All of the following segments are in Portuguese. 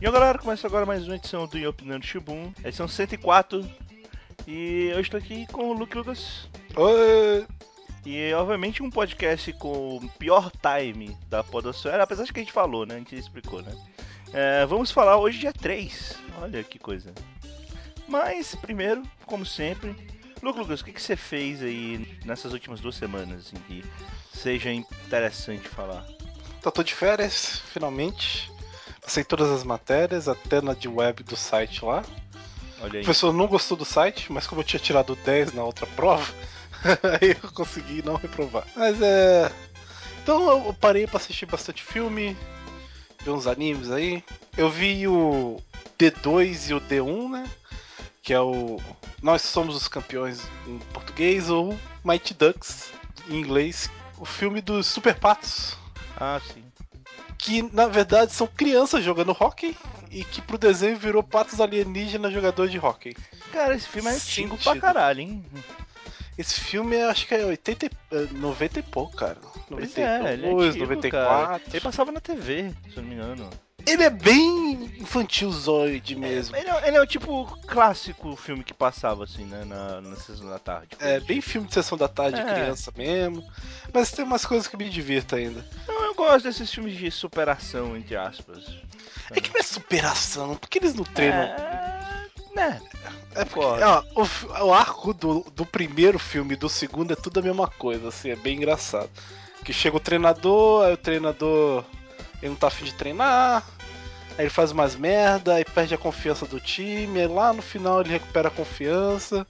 E aí, galera, começa agora mais uma edição do Opinando Shibun, edição 104. E eu estou aqui com o Luke Lucas. Oi! E obviamente um podcast com o pior time da Podosfera, apesar de que a gente falou, né? A gente explicou, né? É, vamos falar hoje dia 3. Olha que coisa. Mas primeiro, como sempre, Luke Lucas, o que, que você fez aí nessas últimas duas semanas assim, que seja interessante falar? Então, tô de férias, finalmente. Passei todas as matérias, até na de web do site lá. Olha O aí. professor não gostou do site, mas como eu tinha tirado 10 na outra prova, aí eu consegui não reprovar. Mas é. Então eu parei pra assistir bastante filme, ver uns animes aí. Eu vi o D2 e o D1, né? Que é o Nós Somos os Campeões em português, ou Mighty Ducks em inglês. O filme dos Super Patos, Ah, sim. Que na verdade são crianças jogando hockey e que pro desenho virou patos alienígenas jogadores de hockey. Cara, esse filme é antigo pra caralho, hein? Esse filme é, acho que é 80, e- é 90 e pouco, cara. Pois 92, é, é antigo, 94. cara. Ele passava na TV, se eu não me engano. Ele é bem infantilzoide mesmo. Ele é, ele é o tipo clássico filme que passava assim, né, na, na sessão da tarde. É bem filme de sessão da tarde, É. criança mesmo. Mas tem umas coisas que me divirtam ainda. Não, eu gosto desses filmes de superação, entre aspas. É que não é superação, porque eles não treinam. É, né? É porque, concordo. ó, o, o arco do, do primeiro filme e do segundo é tudo a mesma coisa, assim, é bem engraçado. Que chega o treinador, aí o treinador ele não tá afim de treinar, aí ele faz umas merda, aí perde a confiança do time, aí lá no final ele recupera a confiança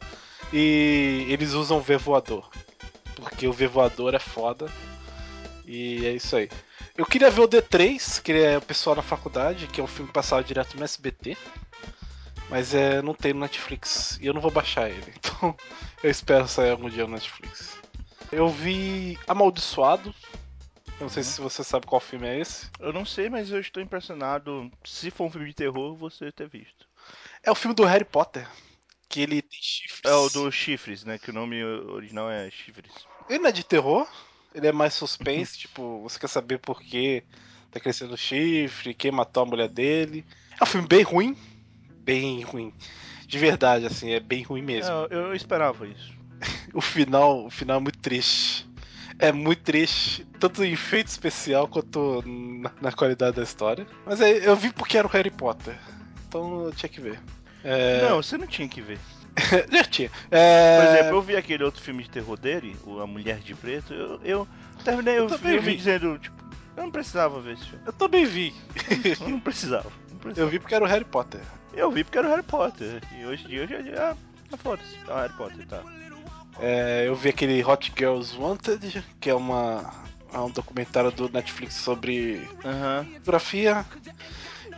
e eles usam o V voador. Porque o V voador é foda. E é isso aí. Eu queria ver o D3, que é o pessoal na faculdade, que é um filme que passava direto no SBT. Mas é, não tem no Netflix. E eu não vou baixar ele. Então eu espero sair algum dia no Netflix. Eu vi Amaldiçoado. Eu não sei se você sabe qual filme é esse. Eu não sei, mas eu estou impressionado. Se for um filme de terror, você ter visto. É o filme do Harry Potter. Que ele tem chifres. É o do Chifres, né? Que o nome original é Chifres. Ele não é de terror. Ele é mais suspense. tipo, você quer saber por que tá crescendo chifre, quem matou a mulher dele. É um filme bem ruim. Bem ruim. De verdade, assim, é bem ruim mesmo. É, eu, eu esperava isso. O final, o final é muito triste. É muito triste, tanto em efeito especial quanto na, na qualidade da história. Mas aí eu vi porque era o Harry Potter. Então eu tinha que ver. É... Não, você não tinha que ver. já tinha. É... Por exemplo, eu vi aquele outro filme de terror dele, o A Mulher de Preto, eu, eu terminei Eu o filme vi. dizendo, tipo, eu não precisava ver esse filme. Eu também vi. Eu não precisava. Eu vi porque era o Harry Potter. Eu vi porque era o Harry Potter. E hoje em dia eu já. já ah, foda-se. É o Harry Potter, tá. É, eu vi aquele Hot Girls Wanted, que é uma é um documentário do Netflix sobre Aham. fotografia.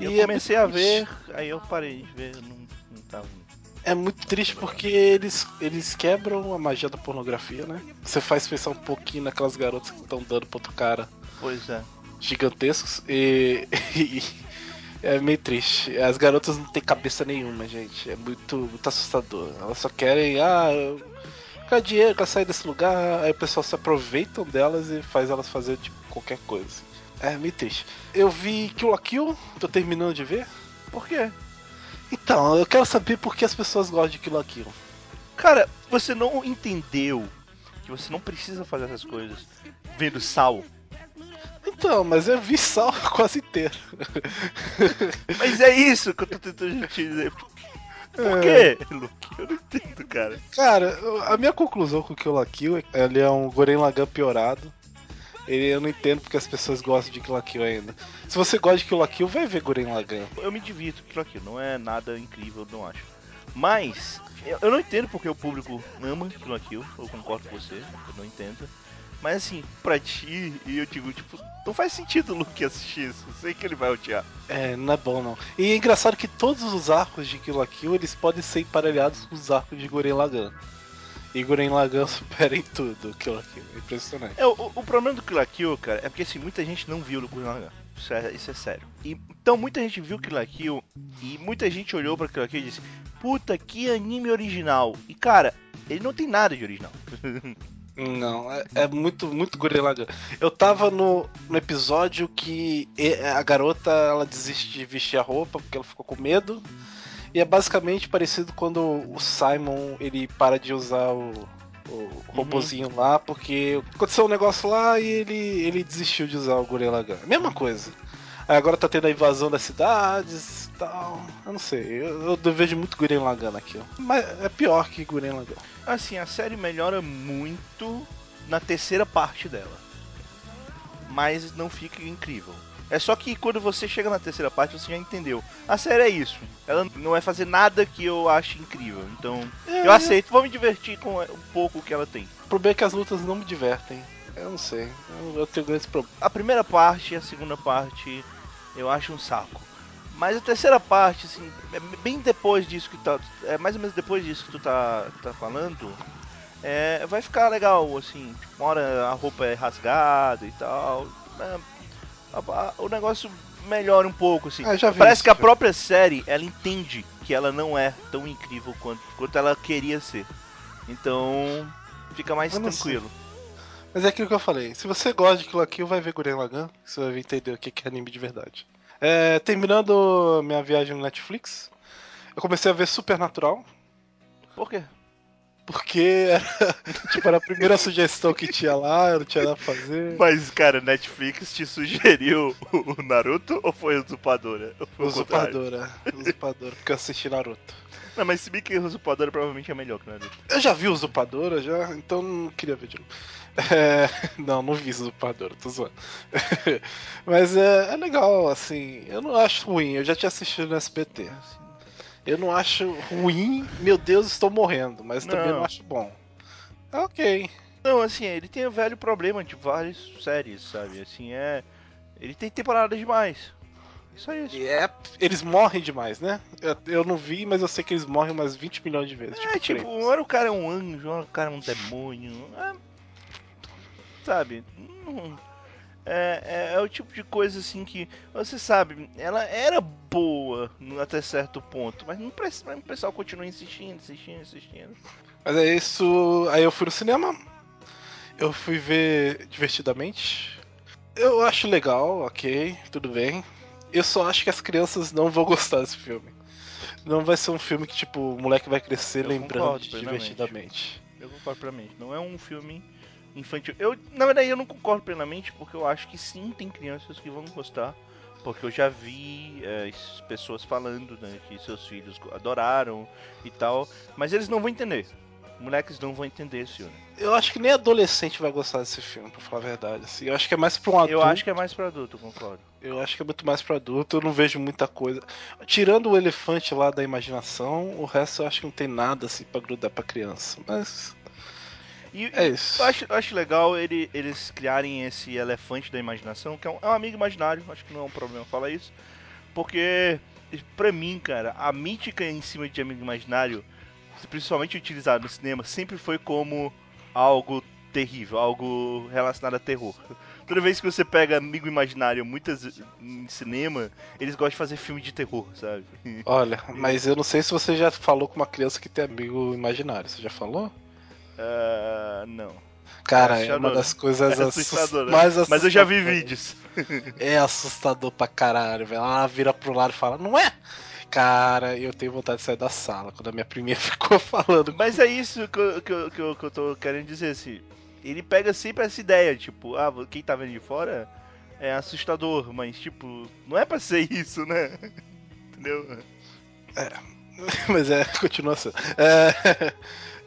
Eu E é comecei muito a ver, triste. aí eu parei de ver, não, não tava. É muito triste porque eles, eles quebram a magia da pornografia, né? Você faz pensar um pouquinho naquelas garotas que estão dando pra outro cara Pois é. gigantescos e, e é meio triste. As garotas não têm cabeça nenhuma, gente. É muito, muito assustador. Elas só querem, ah, quero dinheiro, quero sair desse lugar. Aí o pessoal se aproveitam delas e faz elas fazer tipo qualquer coisa. É meio triste. Eu vi Kill la Kill, tô terminando de ver. Por quê? Então, eu quero saber por que as pessoas gostam de Kill la Kill. Cara, você não entendeu que você não precisa fazer essas coisas vendo sal. Então, mas eu vi Sal quase inteiro. Mas é isso que eu tô tentando te dizer. Por quê, Luke? Eu não entendo, cara. Cara, a minha conclusão com o Kill la Kill é que ele é um Goren Lagann piorado. Ele, eu não entendo porque as pessoas gostam de Kill la Kill ainda. Se você gosta de Kill la Kill, vai ver Goren Lagann. Eu me divirto com aquilo aqui, não é nada incrível, não acho. Mas, eu, eu não entendo porque o público ama aquilo aqui, eu concordo com você, eu não entendo. Mas assim, pra ti, e eu digo, tipo, não faz sentido o Luke assistir isso, sei que ele vai odiar. É, não é bom não. E é engraçado que todos os arcos de Kill la Kill, eles podem ser emparelhados com os arcos de Goren Lagann. E Goren Lagann supera em tudo Kill la Kill. É impressionante. É, o, o problema do Kill la Kill, cara, é porque assim, muita gente não viu o Gurren Lagann. Isso é, isso é sério. E, então muita gente viu Kill la Kill e muita gente olhou pra Kill la Kill e disse, puta, que anime original. E cara, ele não tem nada de original. Não, é, é muito, muito Gurren Lagann. Eu tava no, no episódio que a garota ela desiste de vestir a roupa porque ela ficou com medo. E é basicamente parecido quando o Simon ele para de usar o, o robozinho lá porque aconteceu um negócio lá e ele, ele desistiu de usar o Lagann. Mesma coisa. Aí agora tá tendo a invasão das cidades tal. Eu não sei, eu, eu vejo muito Gurren Lagann aqui. ó. Mas é pior que Gurren Lagann. Assim, a série melhora muito na terceira parte dela. Mas não fica incrível. É só que quando você chega na terceira parte, você já entendeu. A série é isso. Ela não vai fazer nada que eu ache incrível. Então, É, eu aceito. Vou me divertir com um pouco que ela tem. O problema é que as lutas não me divertem. Eu não sei. Eu, eu tenho grandes problemas. A primeira parte e a segunda parte eu acho um saco. Mas a terceira parte, assim, é bem depois disso que tá. É mais ou menos depois disso que tu tá, tá falando. É, vai ficar legal, assim. Uma hora a roupa é rasgada e tal. é, a- a- o negócio melhora um pouco, assim. Ah, Parece isso, que a já. própria série, ela entende que ela não é tão incrível quanto, quanto ela queria ser. Então, fica mais tranquilo. Mas é aquilo que eu falei. Se você gosta de aquilo aqui, vai ver Gurren Lagann. Você vai entender o que é anime de verdade. É, terminando minha viagem no Netflix, eu comecei a ver Supernatural. Por quê? Porque era, tipo, era a primeira sugestão que tinha lá, eu não tinha nada pra fazer. Mas, cara, Netflix te sugeriu o Naruto ou foi o Usurpadora? Ou foi o? Usurpadora. Usurpadora, porque eu assisti Naruto. Não, mas se bem que o Usurpadora provavelmente é melhor que o Naruto. Eu já vi Usurpadora, já, então não queria ver de novo. É, não, não vi Usurpadora, tô zoando. Mas é, é legal, assim, eu não acho ruim, eu já tinha assistido no SBT. Eu não acho ruim, meu Deus, estou morrendo, mas também Não. não acho bom. É ok. Não, assim, ele tem o velho problema de várias séries, sabe? Assim, é... Ele tem temporada demais. Isso. E é, eles morrem demais, né? Eu, eu não vi, mas eu sei que eles morrem umas 20 milhões de vezes. É, tipo, Kratos. hora o cara é um anjo, hora o cara é um demônio. é, sabe? Não- É, é, é o tipo de coisa assim que, você sabe, ela era boa até certo ponto, mas não precisa, o pessoal continua insistindo, insistindo, insistindo. Mas é isso. Aí eu fui no cinema. Eu fui ver divertidamente. Eu acho legal, ok, tudo bem. Eu só acho que as crianças não vão gostar desse filme. Não vai ser um filme que, tipo, o moleque vai crescer Eu lembrando concordo divertidamente. Eu concordo plenamente. Não é um filme infantil. Eu, na verdade, eu não concordo plenamente porque eu acho que sim, tem crianças que vão gostar. Porque eu já vi é, pessoas falando né, que seus filhos adoraram e tal. Mas eles não vão entender. Moleques não vão entender esse filme. Eu acho que nem adolescente vai gostar desse filme, pra falar a verdade. Assim, eu acho que é mais pra um adulto. Eu acho que é mais pra adulto, concordo. Eu acho que é muito mais pra adulto, eu não vejo muita coisa. Tirando o elefante lá da imaginação, o resto eu acho que não tem nada assim pra grudar pra criança. Mas E, é isso. Eu acho, eu acho legal ele- eles criarem esse elefante da imaginação, que é um, é um amigo imaginário, acho que não é um problema falar isso. Porque, pra mim, cara, a mítica em cima de amigo imaginário, principalmente utilizado no cinema, sempre foi como algo terrível, algo relacionado a terror. Toda vez que você pega amigo imaginário muitas em cinema, eles gostam de fazer filme de terror, sabe? Olha, mas eu não sei se você já falou com uma criança que tem amigo imaginário. Você já falou? Ah, não. Cara, É é uma das coisas É né? mais Mas eu já vi assustadoras. vídeos. É assustador pra caralho, velho. Ela vira pro lado e fala, não é? Cara, eu tenho vontade de sair da sala quando a minha priminha ficou falando. Mas é isso que eu, que, eu, que, eu, que eu tô querendo dizer, assim. Ele pega sempre essa ideia, tipo, ah, quem tá vendo de fora é assustador, mas, tipo, não é pra ser isso, né? Entendeu? Mas é, continua sendo. É,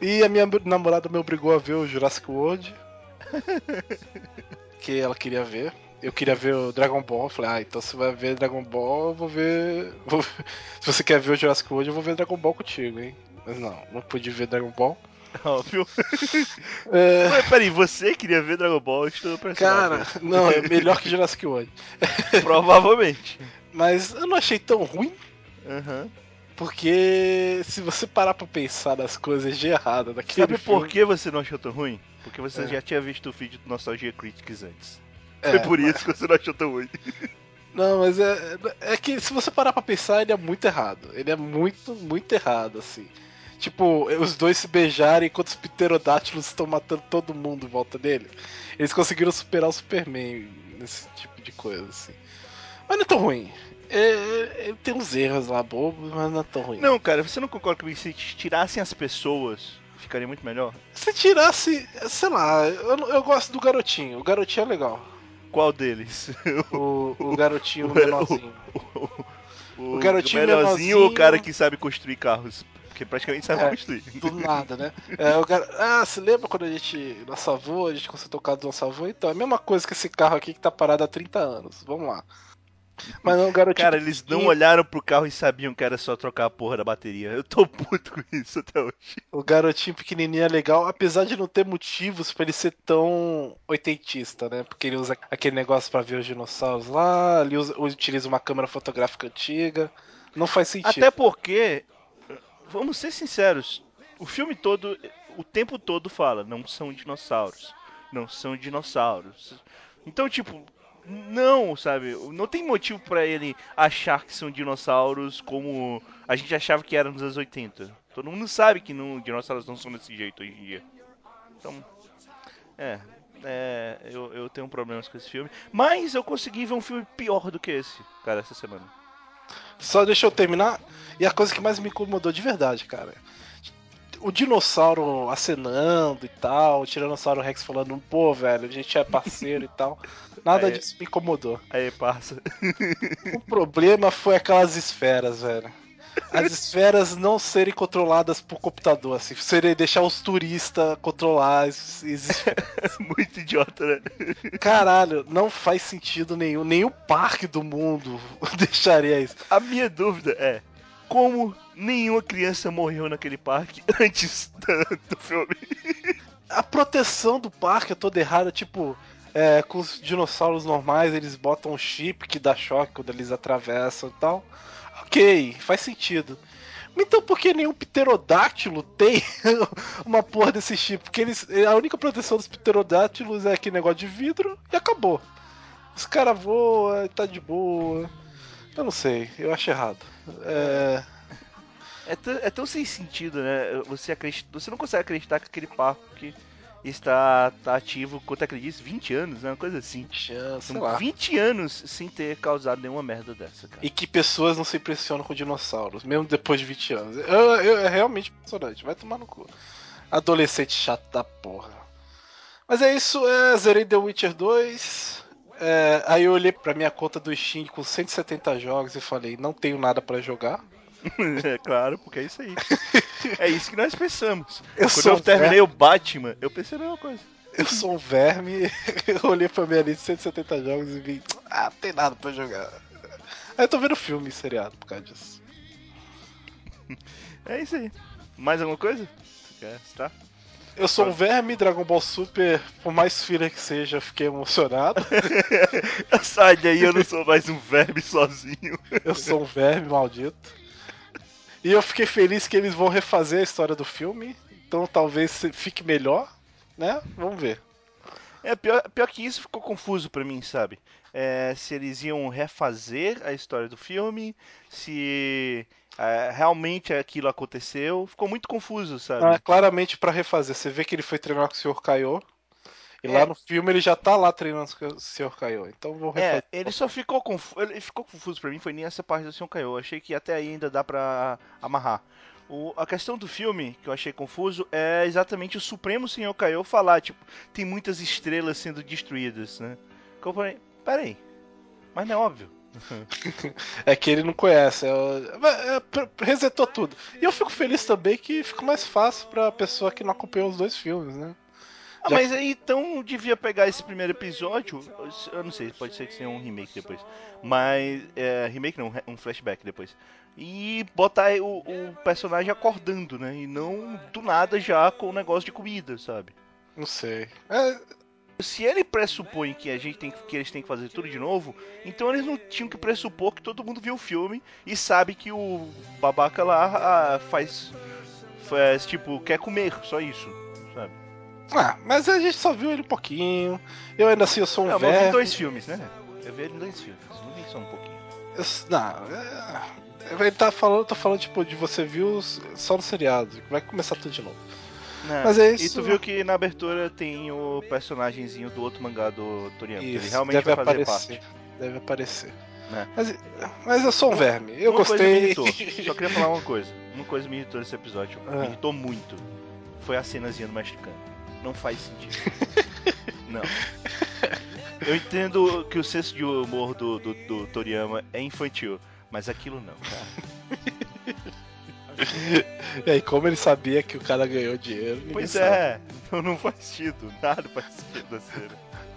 e a minha namorada me obrigou a ver o Jurassic World. que ela queria ver. Eu queria ver o Dragon Ball. Eu falei, ah, então você vai ver Dragon Ball, eu vou ver. vou- Se você quer ver o Jurassic World, eu vou ver Dragon Ball contigo, hein? Mas não, não pude ver Dragon Ball. Óbvio. É, Mas peraí, você queria ver Dragon Ball? Eu estou cara, não, é melhor que Jurassic World. Provavelmente. Mas eu não achei tão ruim, Aham. Porque se você parar pra pensar nas coisas de errado daquele Sabe filme, por que você não achou tão ruim? Porque você É. já tinha visto o vídeo do Nostalgia Critics antes. É, Foi por isso que você não achou tão ruim. Não, mas é, é que se você parar pra pensar, ele é muito errado. Ele é muito, muito errado, assim. tipo, os dois se beijarem enquanto os pterodátilos estão matando todo mundo em volta dele. Eles conseguiram superar o Superman nesse tipo de coisa, assim. Mas não é tão ruim. É, é, tem uns erros lá bobos, mas não é tão ruim. Não, cara, você não concorda comigo? Se tirassem as pessoas, ficaria muito melhor? Se tirasse, sei lá, eu, eu gosto do garotinho. O garotinho é legal. Qual deles? O, o garotinho menorzinho. O, O garotinho menorzinho ou o menorzinho- cara que sabe construir carros? Porque praticamente sabe É, construir. Do nada, né? É, o gar... Ah, se lembra quando a gente. Nosso avô, a gente consertou o carro do nosso avô? Então, é a mesma coisa que esse carro aqui que tá parado há 30 anos. Vamos lá. Mas não, garotinho. Cara, eles não pequenininho- olharam pro carro e sabiam que era só trocar a porra da bateria. Eu tô puto com isso até hoje. O garotinho pequenininho é legal, apesar de não ter motivos pra ele ser tão oitentista, né? Porque ele usa aquele negócio pra ver os dinossauros lá, ele usa, utiliza uma câmera fotográfica antiga. Não faz sentido. Até porque, vamos ser sinceros, o filme todo, o tempo todo fala, não são dinossauros. Não são dinossauros. Então, tipo, não, sabe? Não tem motivo pra ele achar que são dinossauros como a gente achava que era nos anos 80. Todo mundo sabe que não, dinossauros não são desse jeito hoje em dia. Então, é. é eu, eu tenho problemas com esse filme. Mas eu consegui ver um filme pior do que esse, cara, essa semana. Só deixa eu terminar. E a coisa que mais me incomodou de verdade, cara. O dinossauro acenando e tal, o Tiranossauro Rex falando, pô, velho, a gente é parceiro e tal. Nada É. disso me incomodou. Aí, parça. O problema foi aquelas esferas, velho. As esferas não serem controladas por computador, assim, serem deixar os turistas controlar as esferas. Muito idiota, né? Caralho, não faz sentido nenhum. Nenhum parque do mundo deixaria isso. A minha dúvida é como nenhuma criança morreu naquele parque antes do filme. a proteção do parque é toda errada, tipo, é, com os dinossauros normais eles botam um chip que dá choque quando eles atravessam e tal. Ok, faz sentido. Então por que nenhum pterodáctilo tem uma porra desse chip? Porque eles, a única proteção dos pterodáctilos é aquele negócio de vidro e acabou. Os caras voam, tá de boa. Eu não sei, eu acho errado. É, É, tão- é tão sem sentido, né? Você, acredita, você não consegue acreditar que aquele parque está tá ativo, quanto acredita? 20 anos, né? Uma coisa assim. chance, sei São lá. 20 anos sem ter causado nenhuma merda dessa, cara. E que pessoas não se impressionam com dinossauros, mesmo depois de 20 anos. Eu, eu- é realmente impressionante, vai tomar no cu. Adolescente chato da porra. Mas é isso, é, zerei The Witcher 2. É, aí eu olhei pra minha conta do Steam com 170 jogos e falei, não tenho nada pra jogar. é claro, porque é isso aí. é isso que nós pensamos. Eu Quando eu terminei o Batman, eu pensei a mesma coisa. eu sou um verme, eu olhei pra minha lista de 170 jogos e vi, ah, não tem nada pra jogar. Aí eu tô vendo filme seriado por causa disso. É isso aí. Mais alguma coisa? Você quer citar? Eu sou um verme, Dragon Ball Super, por mais filler que seja, fiquei emocionado. Sai daí, eu não sou mais um verme sozinho. Eu sou um verme maldito. E eu fiquei feliz que eles vão refazer a história do filme. Então talvez fique melhor, né? Vamos ver. É, pior, pior que isso ficou confuso pra mim, sabe? É, se eles iam refazer a história do filme, se é, realmente aquilo aconteceu. Ficou muito confuso, sabe? Ah, claramente pra refazer. Você vê que ele foi treinar com o Sr. Kaiô. E É. lá no filme ele já tá lá treinando com o Sr. Kaiô. Então vão refazer. É, ele só ficou confuso. Ele ficou confuso pra mim, foi nem essa parte do Caiu. Eu achei que até aí ainda dá pra amarrar. O- a questão do filme, que eu achei confuso, é exatamente o Supremo Senhor Caiu falar, tipo, tem muitas estrelas sendo destruídas, né? Que eu falei, peraí, mas não é óbvio. É que ele não conhece. É, é, resetou tudo. E eu fico feliz também que ficou mais fácil pra pessoa que não acompanhou os dois filmes, né? Ah, mas aí então devia pegar esse primeiro episódio, eu não sei, pode ser que seja um remake depois, mas é, remake não, um flashback depois, e botar o, o personagem acordando, né? E não do nada já com o negócio de comida, sabe? Não sei. É, Se ele pressupõe que a gente tem que, que eles têm que fazer tudo de novo, então eles não tinham que pressupor que todo mundo viu o filme e sabe que o babaca lá ah, faz, faz tipo quer comer, só isso, sabe? Ah, mas a gente só viu ele um pouquinho. Eu ainda assim, eu sou um Não, mas eu vi dois filmes, né? Eu vi ele em dois filmes, não vi só um pouquinho. Eu- não, é- ele tá falando, tá falando tipo de você viu só no seriado, vai começar tudo de novo. Né? Mas é E isso. tu viu que na abertura tem o personagemzinho do outro mangá do Toriyama. que ele Isso, realmente deve vai fazer aparecer. parte. Deve aparecer. Né? Mas, mas eu sou um verme. Eu Uma coisa me gostei. irritou. Só queria falar uma coisa. Uma coisa me irritou nesse episódio. Ah. Me irritou muito. Foi a cenazinha do mexicano. Não faz sentido. Não. Eu entendo que o senso de humor do, do, do Toriyama é infantil. Mas aquilo não, cara. E aí, como ele sabia que o cara ganhou dinheiro, Pois sabe. é, não, não faz sentido. Nada faz sentido.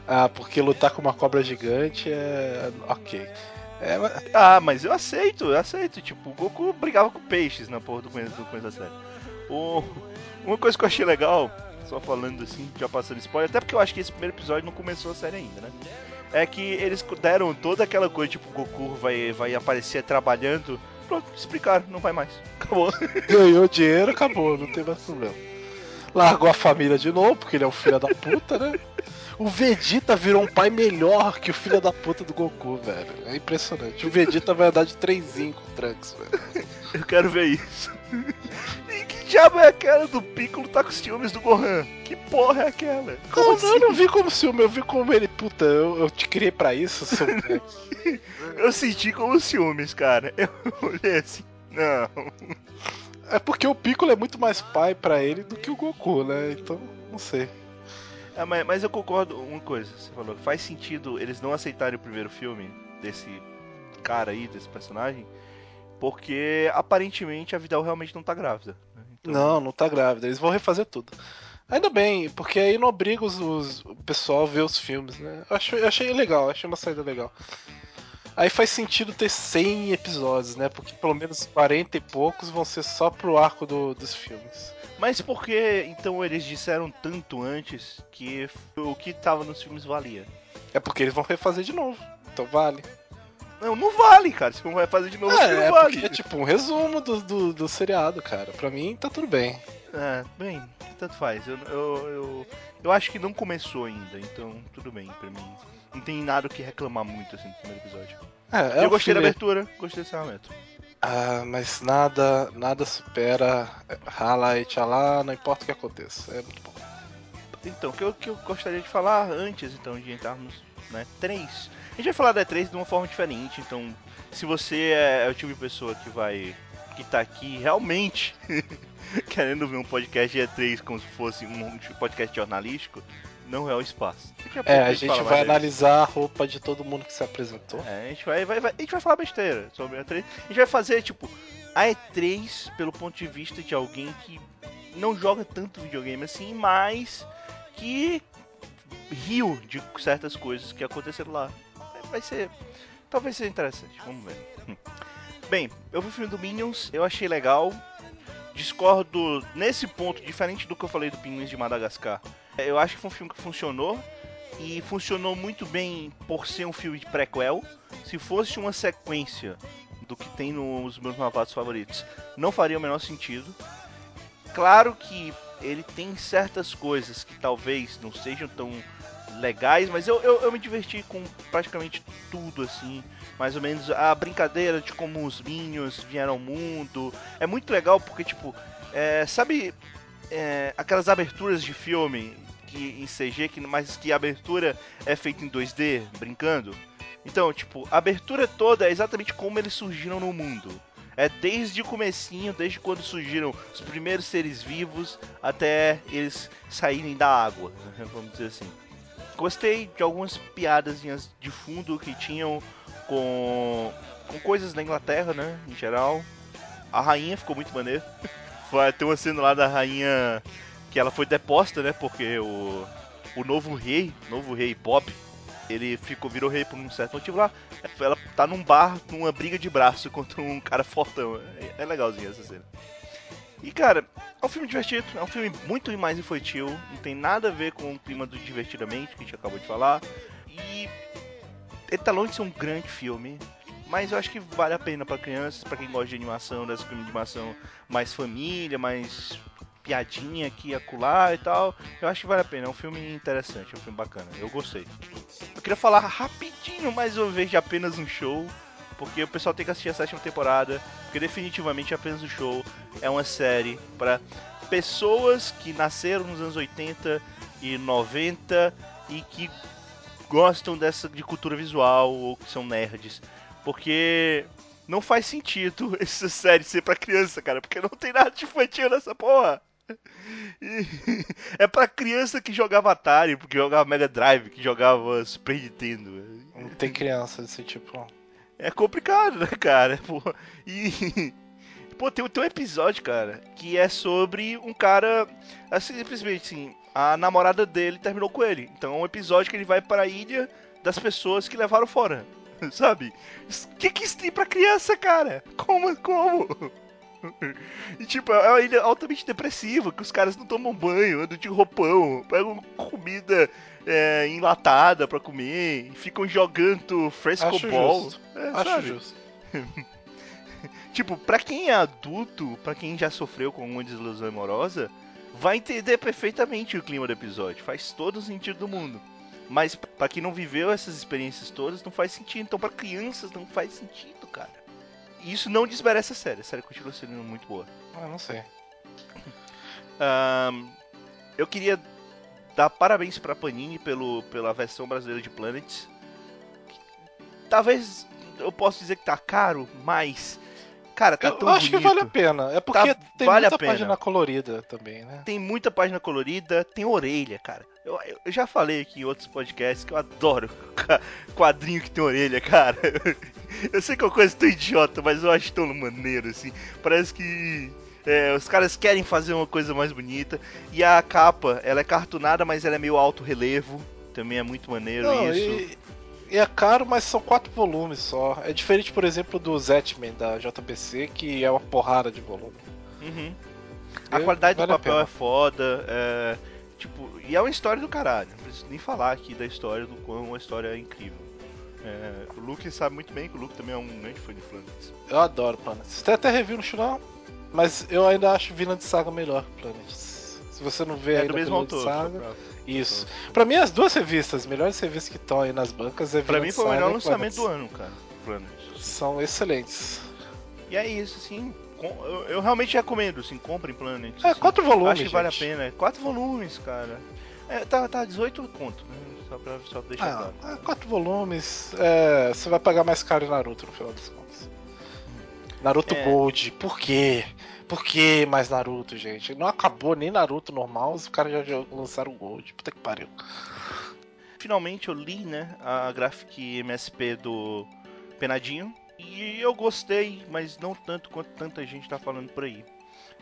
Ah, porque lutar com uma cobra gigante é. Ok. É, mas- Ah, mas eu aceito, eu aceito. Tipo, o Goku brigava com peixes na porra do começo, do começo da série. O- Uma coisa que eu achei legal, só falando assim, já passando spoiler, até porque eu acho que esse primeiro episódio não começou a série ainda, né? É que eles deram toda aquela coisa, tipo, o Goku vai, vai aparecer trabalhando. Pronto, explicaram, não vai mais. Acabou. ganhou dinheiro, acabou, não tem mais problema. Largou a família de novo, porque ele é um filho da puta, né? O Vegeta virou um pai melhor que o filho da puta do Goku, velho. É impressionante. O Vegeta vai andar de trenzinho com o Trunks, velho. Eu quero ver isso. E que diabo é aquela do Piccolo tá com os ciúmes do Gohan? Que porra é aquela? Como Não, assim? não, eu não vi como ciúme, eu vi como ele, puta, eu, eu te criei pra isso, seu. Eu senti como ciúmes, cara. Eu olhei assim. Não. É porque o Piccolo é muito mais pai pra ele do que o Goku, né? Então, não sei. É, mas, mas eu concordo uma coisa, você falou, faz sentido eles não aceitarem o primeiro filme desse cara aí, desse personagem, porque aparentemente a Vidal realmente não tá grávida. né? Então, Não, não tá grávida, eles vão refazer tudo. Ainda bem, porque aí não obriga os, os- o pessoal a ver os filmes, né? Eu achei, eu achei legal, achei uma saída legal. Aí faz sentido ter 100 episódios, né? Porque pelo menos 40 e poucos vão ser só pro arco do- dos filmes. Mas por que então eles disseram tanto antes que o que tava nos filmes valia? É porque eles vão refazer de novo, então vale. Não, não vale, cara. Se não vai fazer de novo, É, não é vale. porque é tipo um resumo do, do, do seriado, cara. Pra mim tá tudo bem. É, bem, tanto faz. Eu, eu, eu, eu acho que não começou ainda, então tudo bem pra mim. Não tem nada o que reclamar muito assim do primeiro episódio. É, é eu gostei da filme- abertura, gostei desse encerramento. Ah, mas nada, nada supera Rala e Tchalá, não importa o que aconteça. É muito bom. Então, o que eu, que eu gostaria de falar antes então de entrarmos na E3. A gente vai falar da E3 de uma forma diferente, então se você é, é o tipo de pessoa que vai. que tá aqui realmente querendo ver um podcast de E3 como se fosse um podcast jornalístico, não é o espaço. Daqui pouco É, a gente fala vai mais deles. analisar a roupa de todo mundo que se apresentou. É, a gente vai, vai- vai- a gente vai falar besteira sobre a E3. A gente vai fazer, tipo, a E3 pelo ponto de vista de alguém que não joga tanto videogame assim, mas que riu de certas coisas que aconteceram lá. Vai ser. Talvez seja interessante, vamos ver. Bem, eu vi o filme do Minions, eu achei legal. Discordo nesse ponto, diferente do que eu falei do Pinguins de Madagascar. Eu acho que foi um filme que funcionou. E funcionou muito bem por ser um filme de prequel. Se fosse uma sequência do que tem nos meus malvados favoritos, não faria o menor sentido. Claro que ele tem certas coisas que talvez não sejam tão legais, mas eu, eu, eu me diverti com praticamente tudo, assim. Mais ou menos a brincadeira de como os Minions vieram ao mundo. É muito legal porque, tipo, é, sabe é, aquelas aberturas de filme que, em CG, que, mas que a abertura é feita em 2D, brincando? Então, tipo, a abertura toda é exatamente como eles surgiram no mundo. É desde o comecinho, desde quando surgiram os primeiros seres vivos até eles saírem da água, vamos dizer assim. Gostei de algumas piadas de fundo que tinham com, com coisas da Inglaterra, né, em geral. A rainha ficou muito maneiro. Vai ter uma cena lá da rainha que ela foi deposta, né, porque o, o novo rei, novo rei Bob, ele ficou virou rei por um certo motivo lá. Ela tá num bar, numa briga de braço contra um cara fortão. É, é legalzinho essa cena. E cara, é um filme divertido, é um filme muito mais infantil, não tem nada a ver com o clima do Divertidamente que a gente acabou de falar. E ele tá longe de ser um grande filme, mas eu acho que vale a pena para crianças, para quem gosta de animação, dessa filme de animação mais família, mais piadinha aqui e acolá e tal. Eu acho que vale a pena, é um filme interessante, é um filme bacana, eu gostei. Eu queria falar pouquinho mais uma vez de apenas um show, porque o pessoal tem que assistir a sétima temporada, porque definitivamente apenas um show é uma série para pessoas que nasceram nos anos 80 e 90 e que gostam dessa de cultura visual ou que são nerds, porque não faz sentido essa série ser pra criança, cara, porque não tem nada de infantil nessa porra. É pra criança que jogava Atari, que jogava Mega Drive, que jogava Super Nintendo. Não tem criança desse tipo. É complicado, né, cara? Pô, e. Pô, tem, tem um episódio, cara, que é sobre um cara. Assim, simplesmente assim, a namorada dele terminou com ele. Então é um episódio que ele vai para a ilha das pessoas que levaram fora. Sabe? O que, que isso tem pra criança, cara? Como? Como? E tipo, é uma ilha altamente depressiva, que os caras não tomam banho, andam de roupão, pegam comida é, enlatada pra comer, e ficam jogando fresco Acho ball. justo. É, Acho sabe? justo. Tipo, pra quem é adulto, pra quem já sofreu com uma desilusão amorosa, vai entender perfeitamente o clima do episódio. Faz todo o sentido do mundo. Mas pra quem não viveu essas experiências todas, não faz sentido. Então pra crianças não faz sentido, cara. E isso não desmerece a série. A série continua sendo muito boa. Ah, não sei. Ahn, eu queria dar parabéns pra Panini pelo, pela versão brasileira de Planets. Talvez eu possa dizer que tá caro, mas. Cara, tá Eu tão acho que vale a pena. É porque Tá- tem vale a muita página colorida também, né? Tem muita página colorida, tem orelha, cara. Eu, eu já falei aqui em outros podcasts que eu adoro quadrinho que tem orelha, cara. Eu sei que é uma coisa tão idiota, mas eu acho tão maneiro, assim. Parece que é, os caras querem fazer uma coisa mais bonita. E a capa, ela é cartunada, mas ela é meio alto relevo. Também é muito maneiro Não, isso. e, e é caro, mas são quatro volumes só. É diferente, por exemplo, do Zetman da JBC, que é uma porrada de volume. Uhum. A Eu- qualidade vale do papel é foda, é, tipo, e é uma história do caralho. Não preciso nem falar aqui da história, do quão uma história é incrível. É, o Luke sabe muito bem que o Luke também é um grande fã de Flanders. Eu adoro Planets. Tem até review no churrasco, mas eu ainda acho Vinland Saga melhor que Planets. Se você não vê É ainda do mesmo Vinland autor. Saga, isso. Pra mim, as duas revistas, as melhores revistas que estão aí nas bancas é Pra mim foi o melhor lançamento do ano, cara. Flanders. São excelentes. E é isso, assim. eu, eu realmente recomendo, assim, comprem Planet. É, assim. quatro volumes, Acho que vale a gente. pena. Quatro volumes, cara. É, tá, tá 18 conto, né? Só pra, só pra deixar Ah, claro. é, quatro volumes, é, você vai pagar mais caro Naruto no final das contas. Naruto É. Gold, por quê? Por que mais Naruto, gente? Não acabou nem Naruto normal, os caras já, lançaram o Gold. Puta que pariu. Finalmente eu li, né, a Graphic MSP do Penadinho. E eu gostei, mas não tanto quanto tanta gente tá falando por aí.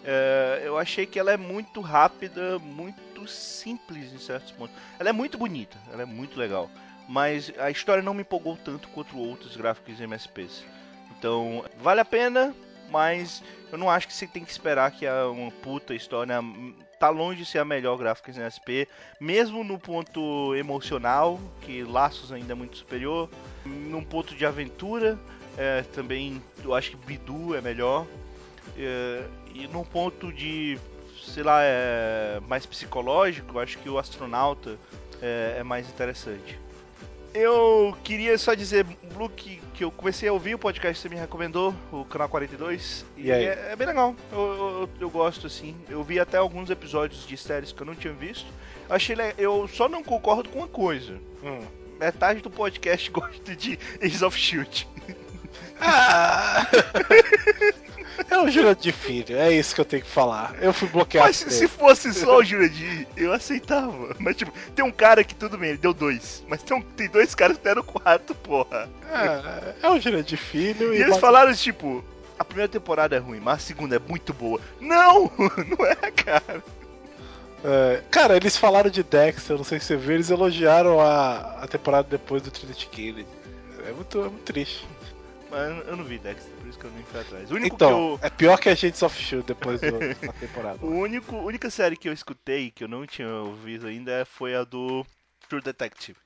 É, eu achei que ela é muito rápida, muito simples em certos pontos. Ela é muito bonita, ela é muito legal. Mas a história não me empolgou tanto quanto outros gráficos MSPs. Então, vale a pena, mas eu não acho que você tem que esperar que é uma puta história. Tá longe de ser a melhor gráfica em MSP mesmo no ponto emocional, que Laços ainda é muito superior, num ponto de aventura, é, também eu acho que Bidu é melhor, é, e num ponto de, sei lá, é, mais psicológico, eu acho que o Astronauta é, é mais interessante. Eu queria só dizer, Luke, que eu comecei a ouvir o podcast que você me recomendou, o Canal 42, e, E aí? É, é bem legal. Eu, eu, eu gosto, assim. Eu vi até alguns episódios de séries que eu não tinha visto. Achei le- Eu só não concordo com uma coisa. Hum. Metade do podcast gosta de Ace of Shield. Ah! é um jurado de filho, é isso que eu tenho que falar. Eu fui bloqueado. Mas se fosse só o Jurandir, eu aceitava. Mas tipo, tem um cara que tudo bem, ele deu dois. Mas tem, um- tem dois caras que deram quatro, porra. É, é jurado de filho E e. eles ba- falaram tipo, a primeira temporada é ruim, mas a segunda é muito boa. Não! Não é, cara. É, cara, eles falaram de Dexter, eu não sei se você viu, eles elogiaram a, a temporada depois do Trinity Killer. É muito, é muito triste. Mas eu não vi Dexter, por isso que eu nem fui atrás. O único Então, que é pior que Agents of Shield depois da temporada. eu. O único, a única série que eu escutei, que eu não tinha ouvido ainda, foi a do True Detective.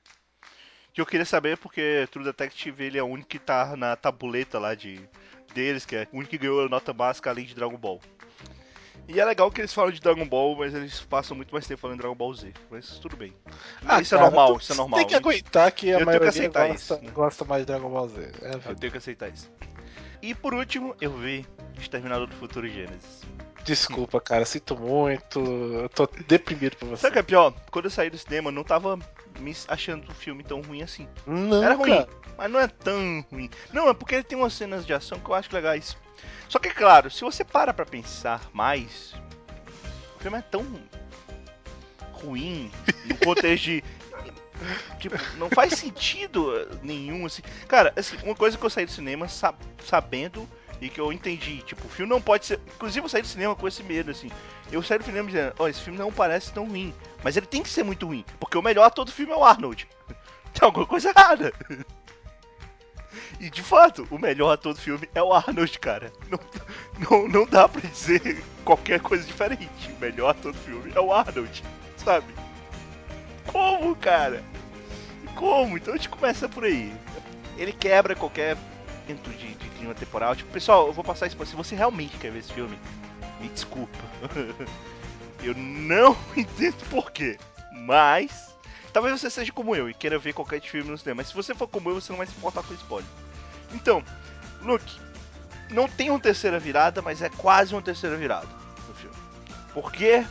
Que eu queria saber porque True Detective ele é o único que tá na tabuleta lá de deles, que é o único que ganhou a nota básica além de Dragon Ball. E é legal que eles falam de Dragon Ball, mas eles passam muito mais tempo falando de Dragon Ball Z. Mas tudo bem. Ah, isso é cara, normal, tu- isso é normal. Tem que aguentar que a Eu tenho que maioria aceitar gosta, isso, né? gosta mais de Dragon Ball Z. É Eu tenho que aceitar isso. E por último, eu vi Exterminador do Futuro Gênesis. Desculpa, cara, sinto muito. Eu tô deprimido por você. Sabe o que é pior? Quando eu saí do cinema, eu não tava me achando o filme tão ruim assim. Não, Era ruim, cara. mas não é tão ruim. Não, é porque ele tem umas cenas de ação que eu acho legais. Só que, claro, se você para pra pensar mais, o filme é tão ruim no contexto de. Tipo, não faz sentido nenhum, assim. Cara, assim, uma coisa que eu saí do cinema sa- sabendo e que eu entendi, tipo, o filme não pode ser. Inclusive, eu saí do cinema com esse medo, assim. Eu saí do cinema dizendo, ó, esse filme não parece tão ruim. Mas ele tem que ser muito ruim, porque o melhor ator do filme é o Arnold. Tem alguma coisa errada. E de fato, o melhor ator do filme é o Arnold, cara. Não, não, não dá pra dizer qualquer coisa diferente. O melhor ator do filme é o Arnold, sabe? Como, cara? Como? Então a gente começa por aí. Ele quebra qualquer dentro de, de clima temporal. Tipo, pessoal, eu vou passar isso pra. Se você realmente quer ver esse filme, me desculpa. eu não entendo porquê. Mas Talvez você seja como eu e queira ver qualquer filme no cinema, mas se você for como eu, você não vai se importar com spoiler. Então, Luke, não tem uma terceira virada, mas é quase uma terceira virada no filme. Porque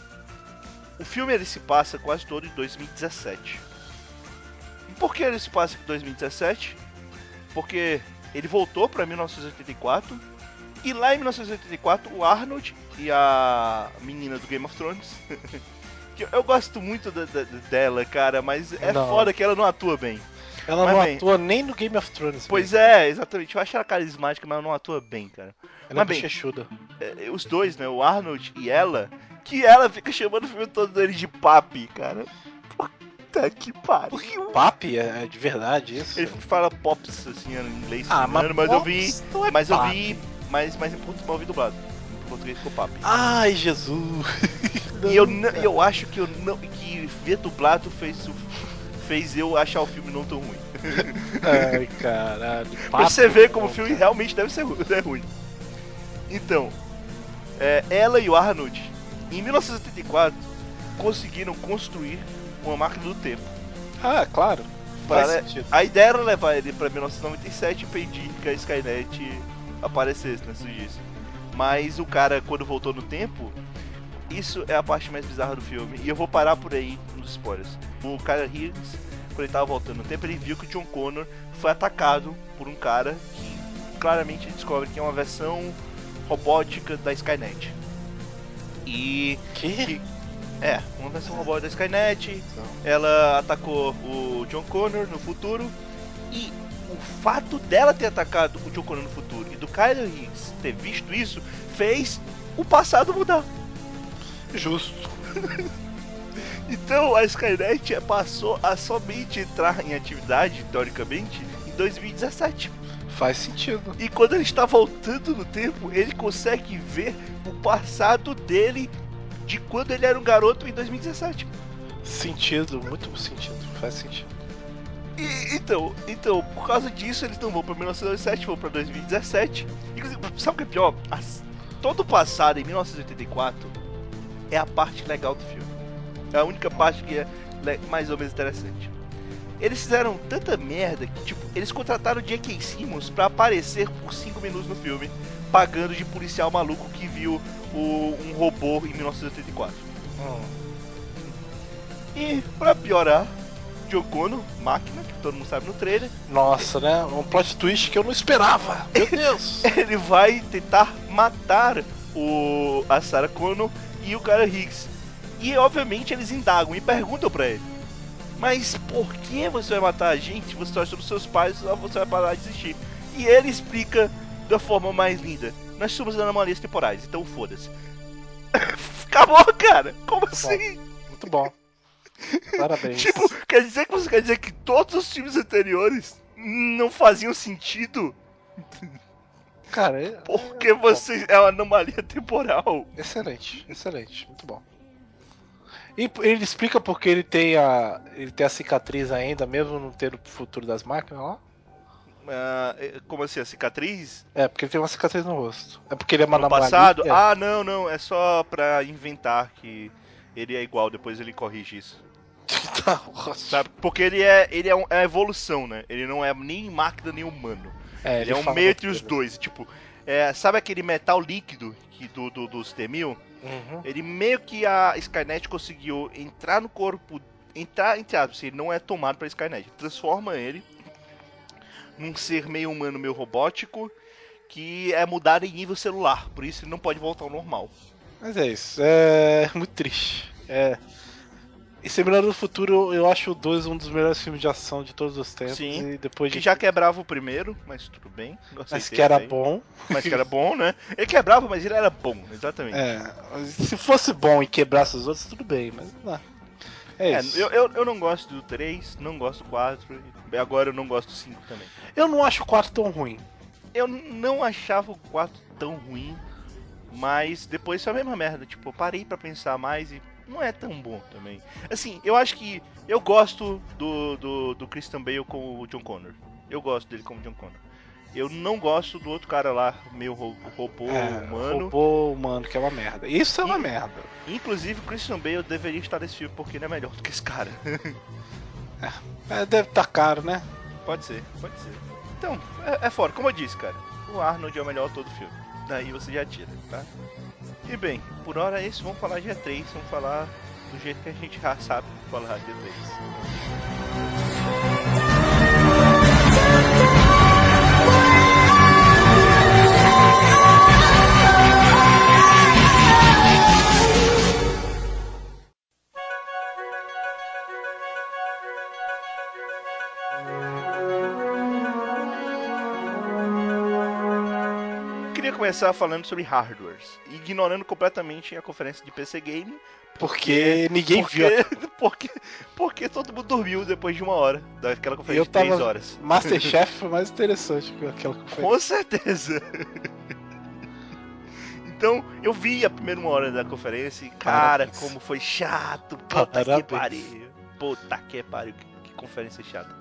o filme ele se passa quase todo em 2017. E por que ele se passa em 2017? Porque ele voltou pra 1984 e lá em 1984 o Arnold e a menina do Game of Thrones que eu gosto muito da- da- dela, cara, mas é Não. foda que ela não atua bem. Ela Mas não bem. atua nem no Game of Thrones. Pois velho. é, exatamente. Eu acho ela carismática, mas ela não atua bem, cara. Ela é mas bem. bochechuda. É, os dois, né? O Arnold e ela, que ela fica chamando o filme todo dele de papi, cara. Puta que pariu. Papi é é de verdade isso? Ele fala pops, assim, em inglês, Ah, engano, mas eu vi. É Mas eu papi. vi. Mas, mas em português eu vi dublado. Em português ficou papi. Ai, Jesus. E eu, cara. eu acho que eu não. que ver dublado fez, fez eu achar o filme não tão ruim. Ai, caralho. Você ver como o filme cara. realmente deve ser é ruim. Então, é, ela e o Arnold, em 1984, conseguiram construir uma máquina do tempo. Ah, claro. Sentido. a ideia era levar ele pra 1997 e impedir que a Skynet aparecesse, né, surgisse. Mas o cara, quando voltou no tempo, isso é a parte mais bizarra do filme. E eu vou parar por aí nos spoilers. O cara Higgins, quando ele tava voltando no tempo, ele viu que o John Connor foi atacado por um cara que claramente descobre que é uma versão robótica da Skynet. E Que? que- é, uma versão robótica da Skynet. Ela atacou o John Connor no futuro. E o fato dela ter atacado o John Connor no futuro e do Kyler Higgs ter visto isso fez o passado mudar. Justo. Então a Skynet passou a somente entrar em atividade, teoricamente, em 2017. Faz sentido. E quando ele está voltando no tempo, ele consegue ver o passado dele de quando ele era um garoto em 2017. Sentido, muito sentido. Faz sentido. E, então, então, por causa disso, eles não vão pra 1997, vão pra 2017. Inclusive, sabe o que é pior? As- todo o passado em 1984 é a parte legal do filme. É a única parte que é mais ou menos interessante. Eles fizeram tanta merda que, tipo, eles contrataram o J.K. Simmons pra aparecer por 5 minutos no filme, pagando de policial maluco que viu o- um robô em 1984. Hum. E, pra piorar, Connor, máquina, que todo mundo sabe no trailer, Nossa, né? Um plot twist que eu não esperava. Meu Deus. ele vai tentar matar o a Sarah Connor e o cara Higgs. E obviamente eles indagam e perguntam pra ele: Mas por que você vai matar a gente? Você torce dos seus pais ou você vai parar de existir? E ele explica da forma mais linda: Nós somos anomalias temporais, então foda-se. Acabou, cara! Como bom. assim? Muito bom. Parabéns. Tipo, quer dizer que você quer dizer que todos os filmes anteriores não faziam sentido? Cara, é, Porque você é uma anomalia temporal. excelente, excelente, muito bom. E ele explica porque ele tem a ele tem a cicatriz ainda, mesmo não tendo o futuro das máquinas lá? Ah, como assim, a cicatriz? É, porque ele tem uma cicatriz no rosto. É porque ele é No Manamali. passado? É. Ah, não, não. É só pra inventar que ele é igual, depois ele corrige isso. tá. Sabe? Porque ele é, ele é, um- é a evolução, né? Ele não é nem máquina nem humano. É, Ele, é um meio entre os dele. dois. Tipo, é, sabe aquele metal líquido que do, do, dos T-1000? Uhum. Ele meio que a Skynet conseguiu entrar no corpo, entrar entre aspas, ele não é tomado pela Skynet, transforma ele num ser meio humano, meio robótico, que é mudado em nível celular, por isso ele não pode voltar ao normal. Mas é isso. É muito triste. É. E Exterminador do Futuro, eu acho o 2 um dos melhores filmes de ação de todos os tempos. Sim. E depois Que de. já quebrava o primeiro, mas tudo bem. Mas que era bem. bom. Mas que era bom, né? Ele quebrava, mas ele era bom, exatamente. É. Se fosse bom e quebrasse os outros, tudo bem, mas. Não. É, É, isso. eu, eu, eu não gosto do 3, não gosto do 4, e agora eu não gosto do 5 também. Eu não acho o 4 tão ruim. Eu não achava o 4 tão ruim, mas depois foi a mesma merda. Tipo, eu parei pra pensar mais e não é tão bom também. Assim, eu acho que eu gosto do, do, do Christian Bale com o John Connor. Eu gosto dele como John Connor. Eu não gosto do outro cara lá, meio ro- robô é, humano. Robô humano, que é uma merda. Isso é uma E- merda. Inclusive, o Christian Bale deveria estar nesse filme porque ele é melhor do que esse cara. É, deve estar caro, né? Pode ser, pode ser. Então, é, é fora, como eu disse, cara. O Arnold é o melhor todo filme. Daí você já tira, tá? E bem, por hora é isso vamos falar G3, vamos falar do jeito que a gente já sabe falar G3. Começar falando sobre hardwares, ignorando completamente a conferência de PC Game, Porque ninguém viu. porque, porque, porque todo mundo dormiu depois de uma hora daquela Eu conferência de tava- 3 horas. Masterchef foi mais interessante que aquela que foi. Com certeza. Então, eu vi a primeira uma hora da conferência e, cara, Parabéns. como foi chato. Puta que Parabéns. pariu. Puta que pariu, que, que conferência chata.